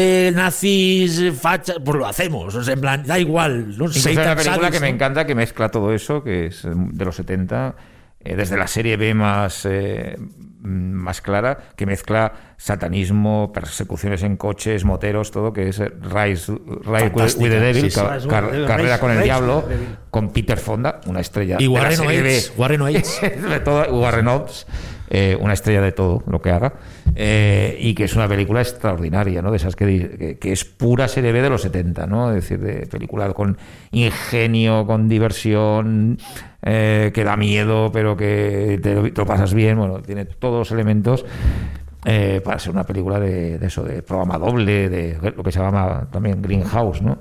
eh, nazis, fachas, pues lo hacemos. O sea, en plan, da igual. ¿no? Satan una película que me encanta que mezcla todo eso, que es eh, de los 70, eh, desde la serie B más, eh, mm, más clara, que mezcla satanismo, persecuciones en coches, moteros, todo, que es eh, Rise, Rise with, the Devil, sí, sí. car- carrera Rise- con el diablo, con Peter Fonda, una estrella Y Warren. Oates. (laughs) Warren Oates. Warren Oates, eh, una estrella de todo lo que haga, eh, y que es una película extraordinaria, ¿no? De esas que, que, que es pura serie B de los 70, ¿no? Es decir, de película con ingenio, con diversión, eh, que da miedo, pero que te lo, te lo pasas bien, bueno, tiene todos los elementos. eh, para ser una película de, de eso, de programa doble, de lo que se llama también Greenhouse, ¿no?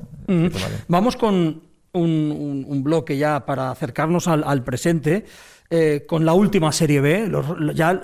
Vamos con un, un- un bloque ya para acercarnos al, al presente, eh, con la última serie B. los- ya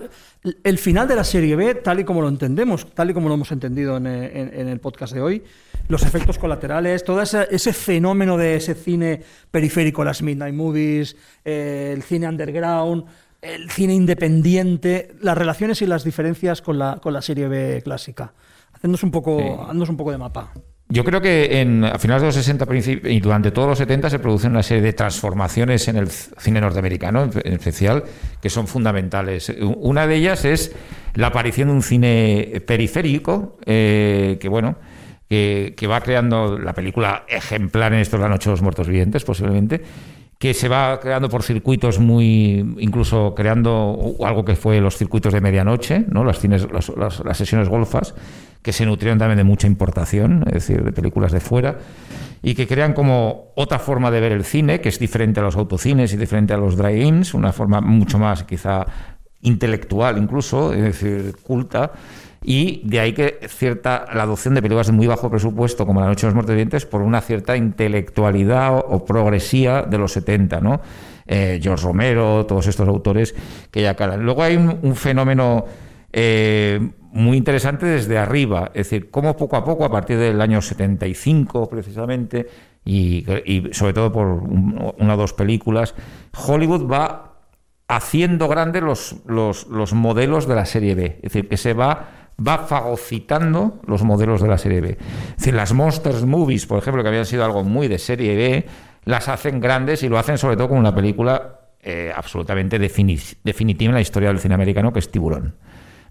el, final de la serie B, tal y como lo entendemos, tal y como lo hemos entendido en, eh, en- en el podcast de hoy, los efectos colaterales, todo ese, ese fenómeno de ese cine periférico, las Midnight Movies, eh, el cine underground, el cine independiente, las relaciones y las diferencias con la, con la serie B clásica. Haciéndonos un poco, Sí. un poco de mapa. Yo creo que en, a finales de los 60 princip- y durante todos los 70 se producen una serie de transformaciones en el cine norteamericano, en especial, que son fundamentales. Una de ellas es la aparición de un cine periférico, eh, que bueno, que, que va creando la película ejemplar en esto la Noche de los Muertos Vivientes, posiblemente, que se va creando por circuitos muy, incluso creando algo que fue los circuitos de medianoche, ¿no? las, cines, las- las sesiones golfas, que se nutrieron también de mucha importación, es decir, de películas de fuera, y que crean como otra forma de ver el cine, que es diferente a los autocines y diferente a los drive-ins, una forma mucho más quizá intelectual incluso, es decir, culta, y de ahí que cierta la adopción de películas de muy bajo presupuesto como La Noche de los Muertos Vivientes por una cierta intelectualidad o, progresía de los 70, ¿no? Eh, George Romero, todos estos autores que ya calan. Luego hay un, un fenómeno eh, muy interesante desde arriba, es decir, cómo poco a poco, a partir del año 75 precisamente, y, sobre todo por un- una o dos películas, Hollywood va haciendo grandes los, los, los modelos de la serie B. Es decir, que se va, va fagocitando los modelos de la serie B. Es decir, las Monsters Movies, por ejemplo, que habían sido algo muy de serie B, las hacen grandes y lo hacen sobre todo con una película eh, absolutamente defini- definitiva en la historia del cine americano, que es Tiburón.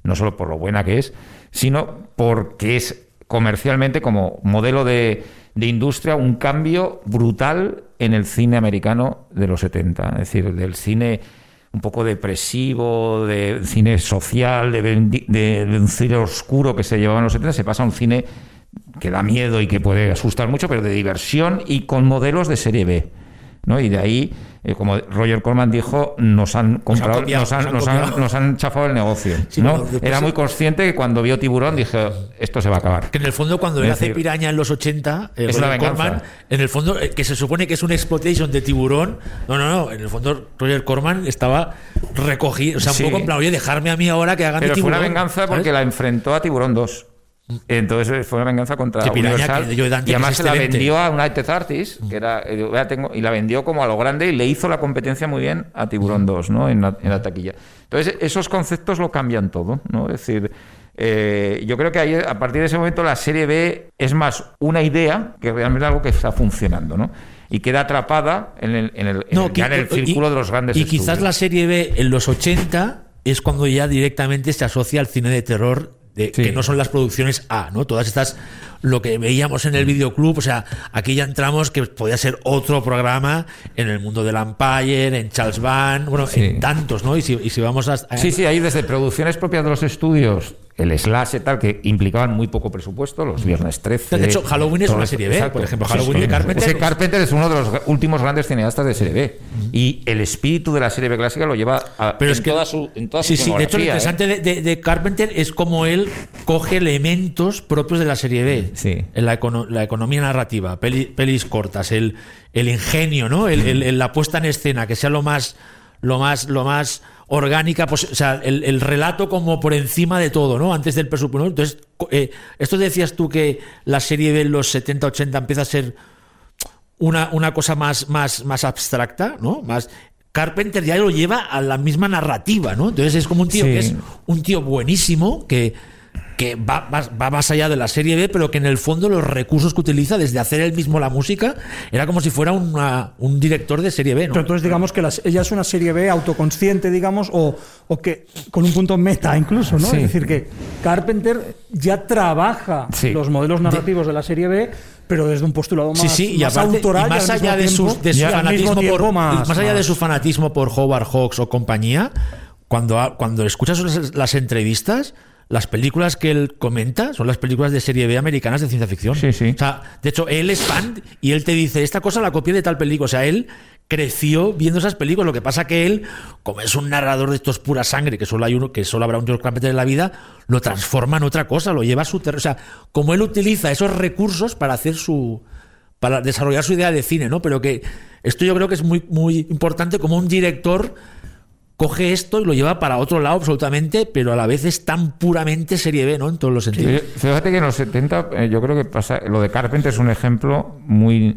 No solo por lo buena que es, sino porque es comercialmente como modelo de, de industria un cambio brutal en el cine americano de los 70. Es decir, del cine un poco depresivo, de cine social, de, de- de un cine oscuro que se llevaba en los 70, se pasa a un cine que da miedo y que puede asustar mucho, pero de diversión y con modelos de serie B. ¿no? Y de ahí, eh, como Roger Corman dijo, nos han comprado, copiado, nos, han, nos han nos han- copiado. nos han chafado el negocio. Sí, ¿no? Era muy consciente que cuando vio Tiburón dije, esto se va a acabar. Que en el fondo, cuando él hace Piraña en los 80, eh, es Roger. Corman, en el fondo, eh, que se supone que es una exploitation de tiburón, no, no, no, en el fondo Roger Corman estaba recogido, o sea, un Sí. poco en plan, oye, dejarme a mí ahora que hagan Pero de fue tiburón. una venganza ¿sabes? porque la enfrentó a Tiburón 2. Entonces fue una venganza contra Universal. que yo de Dante, y además se la vendió a United Artists, que era, eh, ya tengo- y la vendió como a lo grande y le hizo la competencia muy bien a Tiburón 2, ¿no? En la, en la taquilla. Entonces, esos conceptos lo cambian todo, ¿no? Es decir, eh, yo creo que ahí, a partir de ese momento la serie B es más una idea que realmente algo que está funcionando, ¿no? Y queda atrapada en el, en el, en el- ya en el círculo y- de los grandes Y quizás la serie B en los 80 es cuando ya directamente se asocia al cine de terror, de, Sí. que no son las producciones A, ¿no? Todas estas, lo que veíamos en el videoclub, o sea, aquí ya entramos que podía ser otro programa en el mundo del Empire, en Charles Van, bueno, Sí. en tantos, ¿no? Y si, y si vamos a. Sí, sí, hay desde producciones propias de los estudios, el slash y tal, que implicaban muy poco presupuesto, los viernes 13. De hecho, Halloween es una serie B, por ejemplo, Halloween de Carpenter Ese es- Carpenter es uno de los últimos grandes cineastas de serie B. Y el espíritu de la serie B clásica lo lleva a, Pero en es que toda su, en toda sí, su sí. De hecho, lo ¿eh? interesante de, de- de Carpenter es como él coge elementos propios de la serie B. Sí. En la, econo- la economía narrativa, peli- pelis cortas, el, el ingenio, ¿no? El- la puesta en escena, que sea lo más, lo más, lo más orgánica, pues, o sea, el, el relato como por encima de todo, ¿no? Antes del presupuesto. Entonces, eh, esto decías tú que la serie en los 70, 80 empieza a ser una, una cosa más, más, más abstracta, ¿no? Más. Carpenter ya lo lleva a la misma narrativa, ¿no? Entonces es como un tío Sí. que es un tío buenísimo que, que va, va, va más allá de la serie B, pero que en el fondo los recursos que utiliza desde hacer él mismo la música era como si fuera una- un director de serie B, ¿no? Pero entonces digamos que las- ella es una serie B autoconsciente, digamos, o, o que con un punto meta incluso, ¿no? Sí. Es decir, que Carpenter ya trabaja Sí. los modelos narrativos de la serie B, pero desde un postulado más, Sí, sí, y más aparte, autoral y más allá de tiempo- su, de fanatismo por, más, más allá de su fanatismo por Howard Hawks o compañía, cuando, cuando escuchas las, las entrevistas, las películas que él comenta son las películas de serie B americanas de ciencia ficción. Sí, sí. O sea, de hecho, él es fan y él te dice, esta cosa la copié de tal película. O sea, él creció viendo esas películas. Lo que pasa que él, como es un narrador de estos pura sangre, que solo hay uno, que solo habrá un George Carpenter en la vida, lo transforma en otra cosa, lo lleva a su terreno. O sea, como él utiliza esos recursos para hacer su. para desarrollar su idea de cine, ¿no? Pero que esto yo creo que es muy, muy importante como un director coge esto y lo lleva para otro lado absolutamente, pero a la vez es tan puramente serie B, ¿no? En todos los sentidos. Sí, Fíjate que en los 70 eh, yo creo que pasa, lo de Carpenter es un ejemplo muy...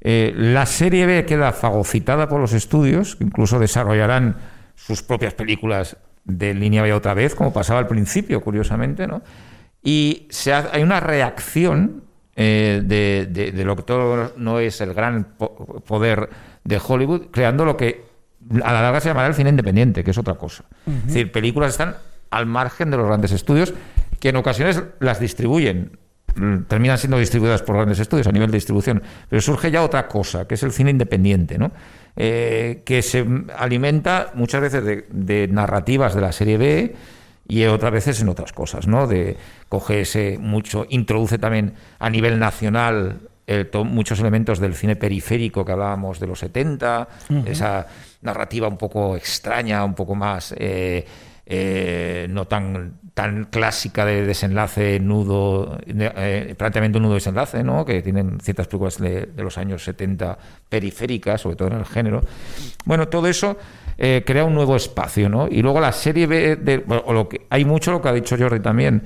eh, la serie B queda fagocitada por los estudios, que incluso desarrollarán sus propias películas de línea B otra vez, como pasaba al principio, curiosamente, ¿no? Y se ha- hay una reacción eh, de, de- de lo que todo no es el gran po- poder de Hollywood, creando lo que a la larga se llamará el cine independiente, que es otra cosa. Es decir, películas están al margen de los grandes estudios, que en ocasiones las distribuyen, mm, terminan siendo distribuidas por grandes estudios a nivel de distribución, pero surge ya otra cosa, que es el cine independiente, ¿no? Eh, que se alimenta muchas veces de, de narrativas de la serie B y otras veces en otras cosas, ¿no? De coge ese mucho, introduce también a nivel nacional eh, to- muchos elementos del cine periférico que hablábamos de los 70, esa narrativa un poco extraña, un poco más eh, eh, no tan tan clásica de desenlace nudo, eh, planteamiento nudo desenlace, ¿no? que tienen ciertas películas de, de los años 70 periféricas, sobre todo en el género. Bueno, todo eso eh, crea un nuevo espacio, ¿no? Y luego la serie B, de, bueno, o lo que, hay mucho lo que ha dicho Jordi también,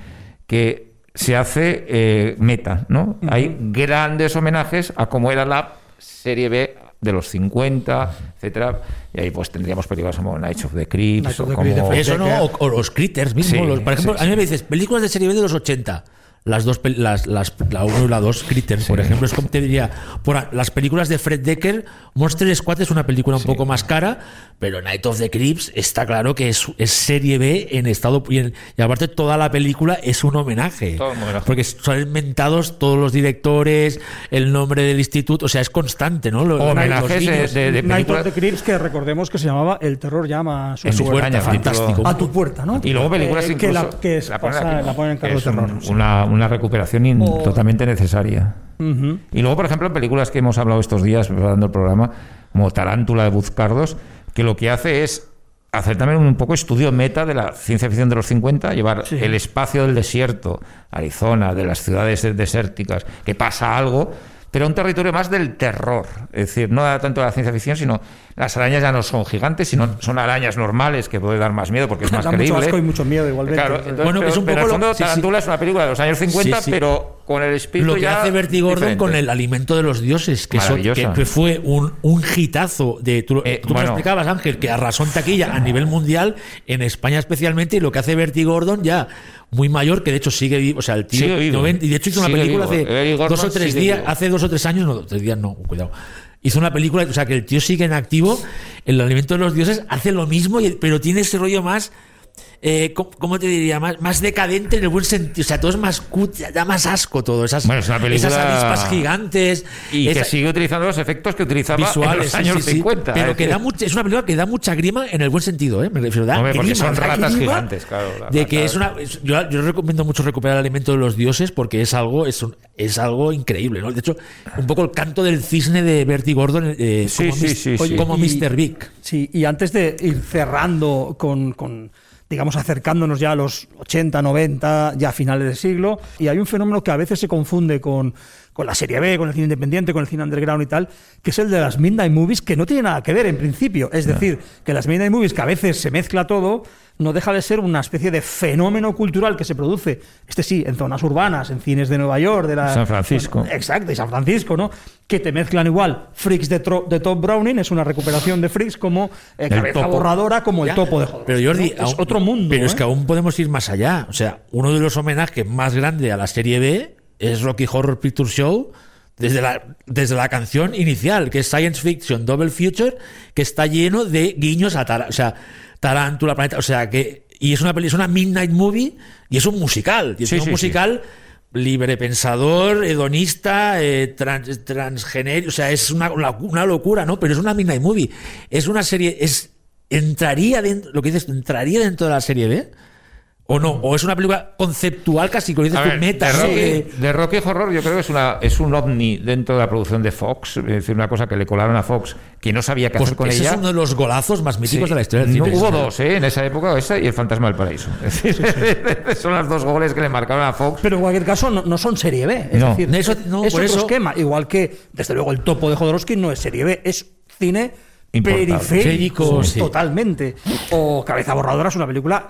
que se hace eh, meta, ¿no? Hay grandes homenajes a cómo era la serie B de los 50, etcétera, y ahí pues tendríamos películas como Night of the Creeps, of o the Eso no, o, o los critters mismo. Sí, los- por ejemplo, sí, a mí me dices, películas de serie B de los 80. Las dos, las, las, la 1 y la 2, Critters, por ejemplo, es como te diría, por las películas de Fred Decker, Monster Squad es una película un poco más cara, pero Night of the Creeps está claro que es, es serie B en estado. Y, en- y aparte, toda la película es un homenaje. Todo un. Porque son inventados todos los directores, el nombre del instituto, o sea, es constante, ¿no? Lo- Homenajes los guiños. de- de Night of the Creeps, que recordemos que se llamaba El terror llama a su, En su puerta. puerta, fantástico. A tu puerta, ¿no? Y luego películas Eh, que la, incluso- que es- la ponen pasa- la ponen en cargo es de un- terror. sí. una, una recuperación in- O- totalmente necesaria. Y luego, por ejemplo, en películas que hemos hablado estos días preparando el programa, como Tarántula de Buzcardos, que lo que hace es hacer también un poco estudio meta de la ciencia ficción de los 50, llevar Sí. el espacio del desierto, Arizona, de las ciudades desérticas, que pasa algo, pero a un territorio más del terror. Es decir, no tanto de la ciencia ficción, sino las arañas ya no son gigantes, sino son arañas normales que puede dar más miedo porque es (laughs) más Da mucho creíble. asco y mucho miedo igualmente. Claro, entonces, Bueno, pero, es un pero poco en el lo- fondo sí, sí. Tarántula es una película de los años 50, Sí, sí. pero con el espíritu Lo que ya hace Vertigo Gordon diferente. con el alimento de los dioses, que, son- que, que fue un, un hitazo de. Tú, Eh, tú me bueno. explicabas, Ángel, que arrasó en taquilla a nivel mundial, en España especialmente, y lo que hace Vertigo Gordon ya muy mayor, que de hecho sigue vivo. O sea, el tío. Sigue vivo. 90 y de hecho hizo una Sigue película vivo. hace dos o tres días, vivo. hace dos o tres años, no, tres días no, cuidado. Hizo una película, o sea, que el tío sigue en activo, el alimento de los dioses hace lo mismo, pero tiene ese rollo más. Eh, ¿cómo, cómo te diría? Más, más decadente en el buen sentido. O sea, todo es más cut, da más asco todo. Esas, Bueno, es una película- esas avispas gigantes. Y que sigue utilizando los efectos que utilizaba en los años sí, sí. 50. Pero es que da es una película que da mucha grima en el buen sentido, ¿eh? Me refiero, da Hombre, porque grima, son ratas gigantes, claro, De que es una. es- yo, yo recomiendo mucho recuperar el alimento de los dioses porque es algo, es, un- es algo increíble, ¿no? De hecho, un poco el canto del cisne de Bertie Gordon eh, Sí, como, sí, mis- sí, sí. como y- Mr. Big. Sí, y antes de ir cerrando con, con, digamos, acercándonos ya a los 80, 90, ya a finales del siglo, y hay un fenómeno que a veces se confunde con, con la serie B, con el cine independiente, con el cine underground y tal, que es el de las Midnight Movies, que no tiene nada que ver en principio. Es decir, que las Midnight Movies, que a veces se mezcla todo, no deja de ser una especie de fenómeno cultural que se produce, este sí, en zonas urbanas, en cines de Nueva York, de la, San Francisco. Exacto, y San Francisco, ¿no? Que te mezclan igual Freaks de, Tro- de Top Browning, es una recuperación de Freaks como eh, Cabeza topo. Borradora, como el Ya. topo de Pero Jordi, ¿no? es otro mundo. Pero es ¿eh? que aún podemos ir más allá. O sea, uno de los homenajes más grandes a la serie B es Rocky Horror Picture Show. Desde la, desde la canción inicial, que es Science Fiction Double Future, que está lleno de guiños a o sea, Tarántula, Planeta. O sea, que. Y es una peli, es una Midnight Movie y es un musical. Y es Sí, un sí, musical libre pensador, hedonista, eh, trans, transgener, o sea, es una, una- locura, ¿no? Pero es una Midnight Movie. Es una serie, es entraría dentro, lo que dices, entraría dentro de la serie B. ¿O no? ¿O es una película conceptual casi, como dices meta? de, ¿no? Rocky, Que- de Rocky Horror yo creo que es, una, es un ovni dentro de la producción de Fox, es decir, una cosa que le colaron a Fox que no sabía qué pues hacer con ese ella. es uno de los golazos más míticos Sí. de la historia del No, cine. hubo dos, ¿eh? En esa época, esa y El Fantasma del Paraíso. Es decir, (laughs) son los dos goles que le marcaron a Fox. Pero en cualquier caso no, no son serie B. Es No. decir, Eso- no, es por otro eso- esquema. Igual que, desde luego, el topo de Jodorowsky no es serie B, es cine Importado. periférico, Periférico, sí. totalmente. O Cabeza Borradora es una película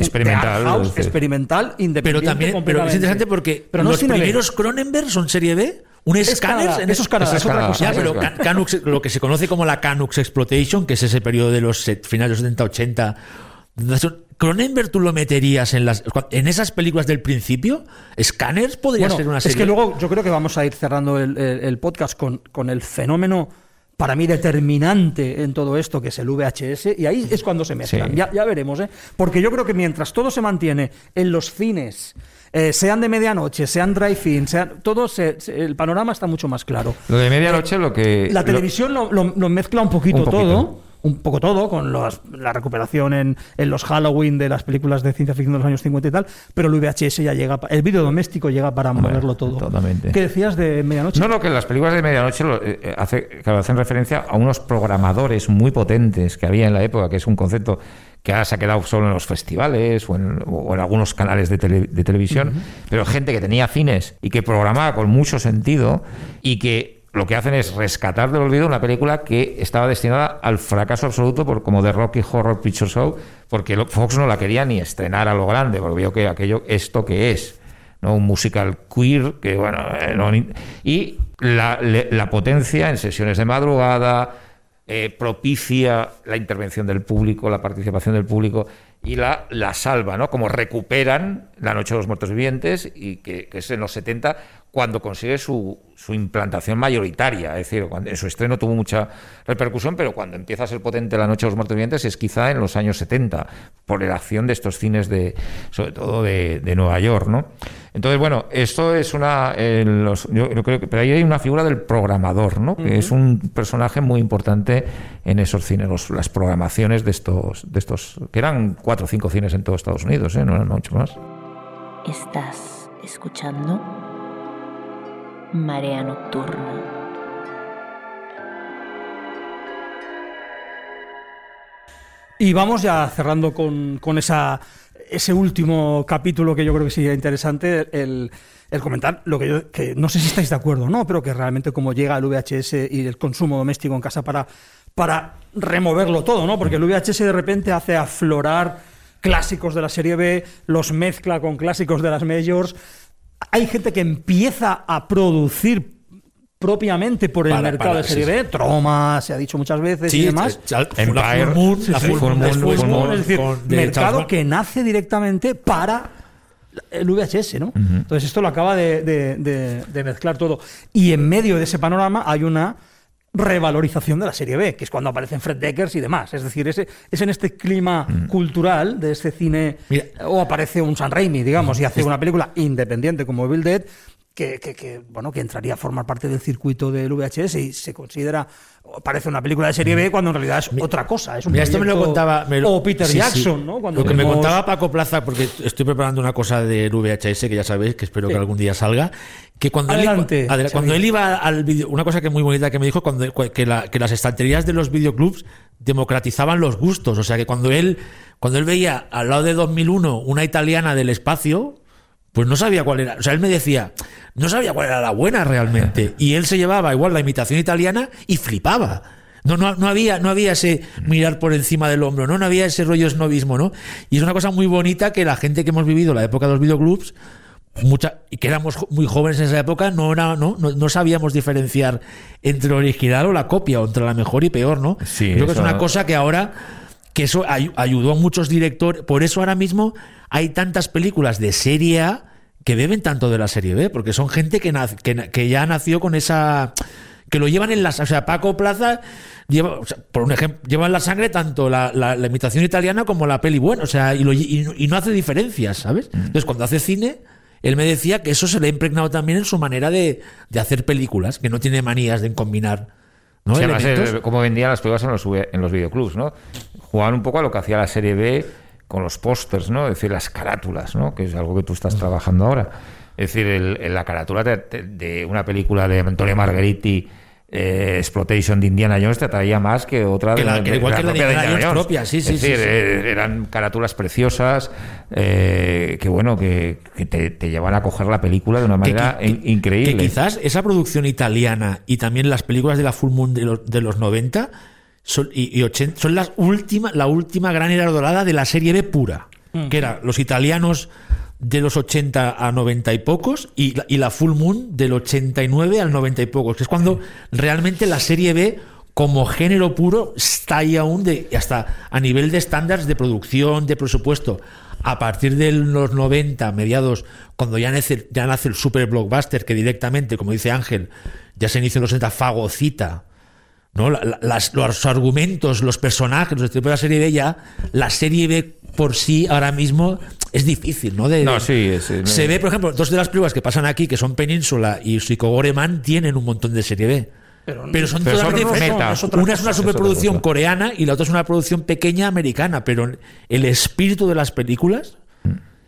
Experimental, house, es experimental, Pero independiente. también, pero es completamente. interesante porque Pero no los primeros Cronenberg son serie B. Un Es escáner. En eso es Canadá, Eso es es otra Canadá. cosa. Ya, Eso pero es Ca- Canucks, lo que se conoce como la Canucks Exploitation, que es ese periodo de los finales de los 70-80. Cronenberg tú lo meterías en las en esas películas del principio. Scanners podría Bueno, ser una es serie. que luego yo creo que vamos a ir cerrando el, el- el podcast con, con el fenómeno para mí determinante en todo esto, que es el VHS, y ahí es cuando se mezclan. Sí. Ya, ya veremos, ¿eh? Porque yo creo que mientras todo se mantiene en los cines, eh, sean de medianoche, sean drive-in, sean, todo se- se- el panorama está mucho más claro. Lo de medianoche, lo que. La televisión lo, lo- lo mezcla un poquito, Un poquito. todo. Un poco todo, con los- la recuperación en, en los Halloween de las películas de ciencia ficción de los años 50 y tal, pero el VHS ya llega, el vídeo doméstico llega para moverlo todo. totalmente. ¿Qué decías de medianoche? No, no, que las películas de medianoche lo- eh, eh, hace, claro, hacen referencia a unos programadores muy potentes que había en la época, que es un concepto que ahora se ha quedado solo en los festivales o en, o en algunos canales de, tele- de televisión, pero gente que tenía fines y que programaba con mucho sentido y que lo que hacen es rescatar del olvido una película que estaba destinada al fracaso absoluto por como de Rocky Horror Picture Show, porque Fox no la quería ni estrenar a lo grande, porque vio que aquello esto que es. ¿no? un musical queer que bueno eh, y la, potencia en sesiones de madrugada eh, propicia la intervención del público la participación del público y la, la salva no como recuperan la noche de los muertos vivientes y que es en los 70 cuando consigue su, su implantación mayoritaria es decir cuando, en su estreno tuvo mucha repercusión pero cuando empieza a ser potente la noche de los muertos vivientes es quizá en los años 70 por la acción de estos cines de sobre todo de, de Nueva York no entonces, bueno, esto es una. eh, los- yo, yo creo que. Pero ahí hay una figura del programador, ¿no? Que es un personaje muy importante en esos cines, los- las programaciones de estos, de estos. que eran cuatro o cinco cines en todo Estados Unidos, ¿eh? No eran mucho más. ¿Estás escuchando? Marea Nocturna. Y vamos ya cerrando con, con esa ese último capítulo que yo creo que sería interesante, el, el comentar lo que yo, que no sé si estáis de acuerdo o no, pero que realmente como llega el VHS y el consumo doméstico en casa para, para removerlo todo, ¿no? Porque el VHS de repente hace aflorar clásicos de la serie B, los mezcla con clásicos de las majors. Hay gente que empieza a producir propiamente por el Para- mercado para- de serie sí, B, Troma, se ha dicho muchas veces y demás. la Empire. Full Moon, Sí, la sí. Full Moon, Full Moon, es decir, con- mercado que nace directamente para el VHS, ¿no? Entonces esto lo acaba de, de- de- de mezclar todo. Y en medio de ese panorama hay una revalorización de la serie B, que es cuando aparecen Fred Deckers y demás. Es decir, ese, es en este clima cultural de este cine, Mira. o aparece un San Raimi, digamos, y hace una película independiente como Evil Dead, que, que- que, bueno, que entraría a formar parte del circuito del VHS y se considera, parece una película de serie B cuando en realidad es otra cosa. Es un Mira, esto me lo contaba. me lo- o Peter sí, sí. Jackson, ¿no? Cuando lo que me contaba Paco Plaza, porque estoy preparando una cosa del VHS que ya sabéis, que espero que algún día salga. Que cuando Adelante, él, cuando él iba al video, una cosa que es muy bonita que me dijo, cuando, que, la- que las estanterías de los videoclubs democratizaban los gustos. O sea, que cuando él, cuando él veía al lado de 2001 una italiana del espacio, pues no sabía cuál era. O sea, él me decía, no sabía cuál era la buena realmente. (laughs) Y él se llevaba igual la imitación italiana y flipaba. No, no, no había, no había ese mirar por encima del hombro, ¿no? No había ese rollo snobismo, ¿no? Y es una cosa muy bonita que la gente que hemos vivido la época de los videoclubs, mucha, y que éramos muy jóvenes en esa época, no, era- no, no, no sabíamos diferenciar entre el original o la copia, o entre la mejor y peor, ¿no? Sí, Creo que es una cosa que ahora que eso ay- ayudó a muchos directores. Por eso ahora mismo hay tantas películas de serie A que beben tanto de la serie B, porque son gente que, que, na- que ya nació con esa. que lo llevan en las. O sea, Paco Plaza, lleva, o sea, por un ejemplo, lleva en la sangre tanto la, la- la imitación italiana como la peli buena, o sea, y, lo- y no- y no hace diferencias, ¿sabes? Entonces, cuando hace cine. Él me decía que eso se le ha impregnado también en su manera de, de hacer películas, que no tiene manías de combinar ¿no? Sí, además, eh, cómo vendían las películas en los, en los videoclubs, ¿no? Jugaban un poco a lo que hacía la serie B con los pósters, ¿no? Es decir, las carátulas, ¿no? Que es algo que tú estás trabajando ahora. Es decir, el- el- la carátula de, de- de una película de Antonio Margheriti, eh, Exploitation de Indiana Jones, te atraía más que otra Que de, la- que igual que la de Indiana Jones propia, sí, sí, Es sí, decir, eh, eran carátulas preciosas eh, que, bueno, que, que te, te llevan a coger la película de una manera in- increíble. Que quizás esa producción italiana y también las películas de la Full Moon de los, de los 90 son, y, y 80 son las última, la última gran era dorada de la serie B pura. Que era los italianos de los 80 a 90 y pocos y, la- y la Full Moon del 89 al 90 y pocos. Que es cuando realmente la serie B como género puro está ahí aún de, hasta a nivel de estándares de producción, de presupuesto. A partir de los 90, mediados, cuando ya nace, ya nace el super blockbuster, que directamente, como dice Ángel, ya se inicia en los 80, fagocita, ¿no? La- la- las- los argumentos, los personajes, los tipos de la serie B ya, la serie B por sí ahora mismo es difícil, ¿no? De- No, sí, es- no- se ve, por ejemplo, dos de las películas que pasan aquí, que son Península y Psicogoreman, tienen un montón de serie B. Pero- Pero son pero totalmente son diferentes. meta. una es una superproducción coreana y la otra es una producción pequeña americana, pero el espíritu de las películas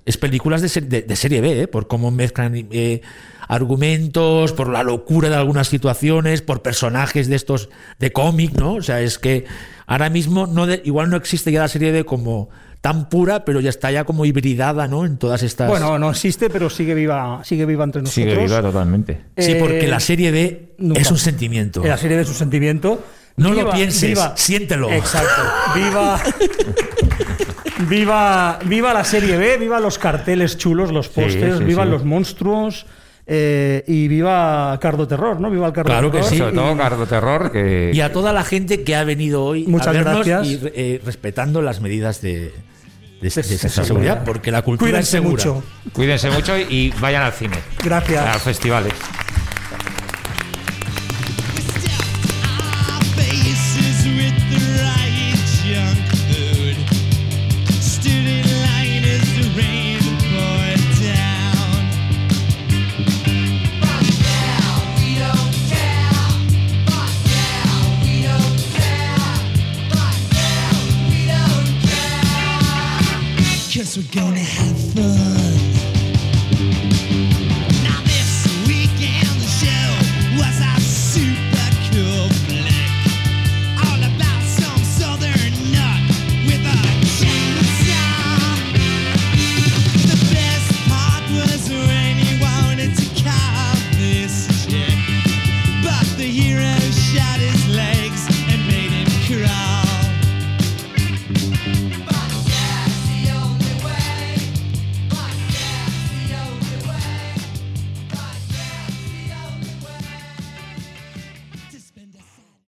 es películas de, ser- de- de serie B, ¿eh? por cómo mezclan eh, argumentos, por la locura de algunas situaciones, por personajes de estos de cómic, ¿no? O sea, es que ahora mismo no de- igual no existe ya la serie B como tan pura, pero ya está ya como hibridada, ¿no? En todas estas. Bueno, no existe, pero sigue viva, sigue viva entre nosotros. Sigue viva totalmente. sí, eh, porque la serie B nunca. es un sentimiento. La serie de su sentimiento. No lo pienses, siéntelo. Exacto. Viva. (laughs) viva, viva la serie B, viva los carteles chulos, los pósters, sí, vivan los monstruos eh, y viva Cardo Terror, ¿no? Viva el Cardo Claro que Terror. sí. Sobre y- todo Cardo Terror, que Y a toda la gente que ha venido hoy Muchas a vernos gracias. y eh, respetando las medidas de, de, de seguridad. seguridad, porque la cultura Cuídense es segura. mucho. cuídense mucho y, vayan al cine, a Gracias. festivales. gonna have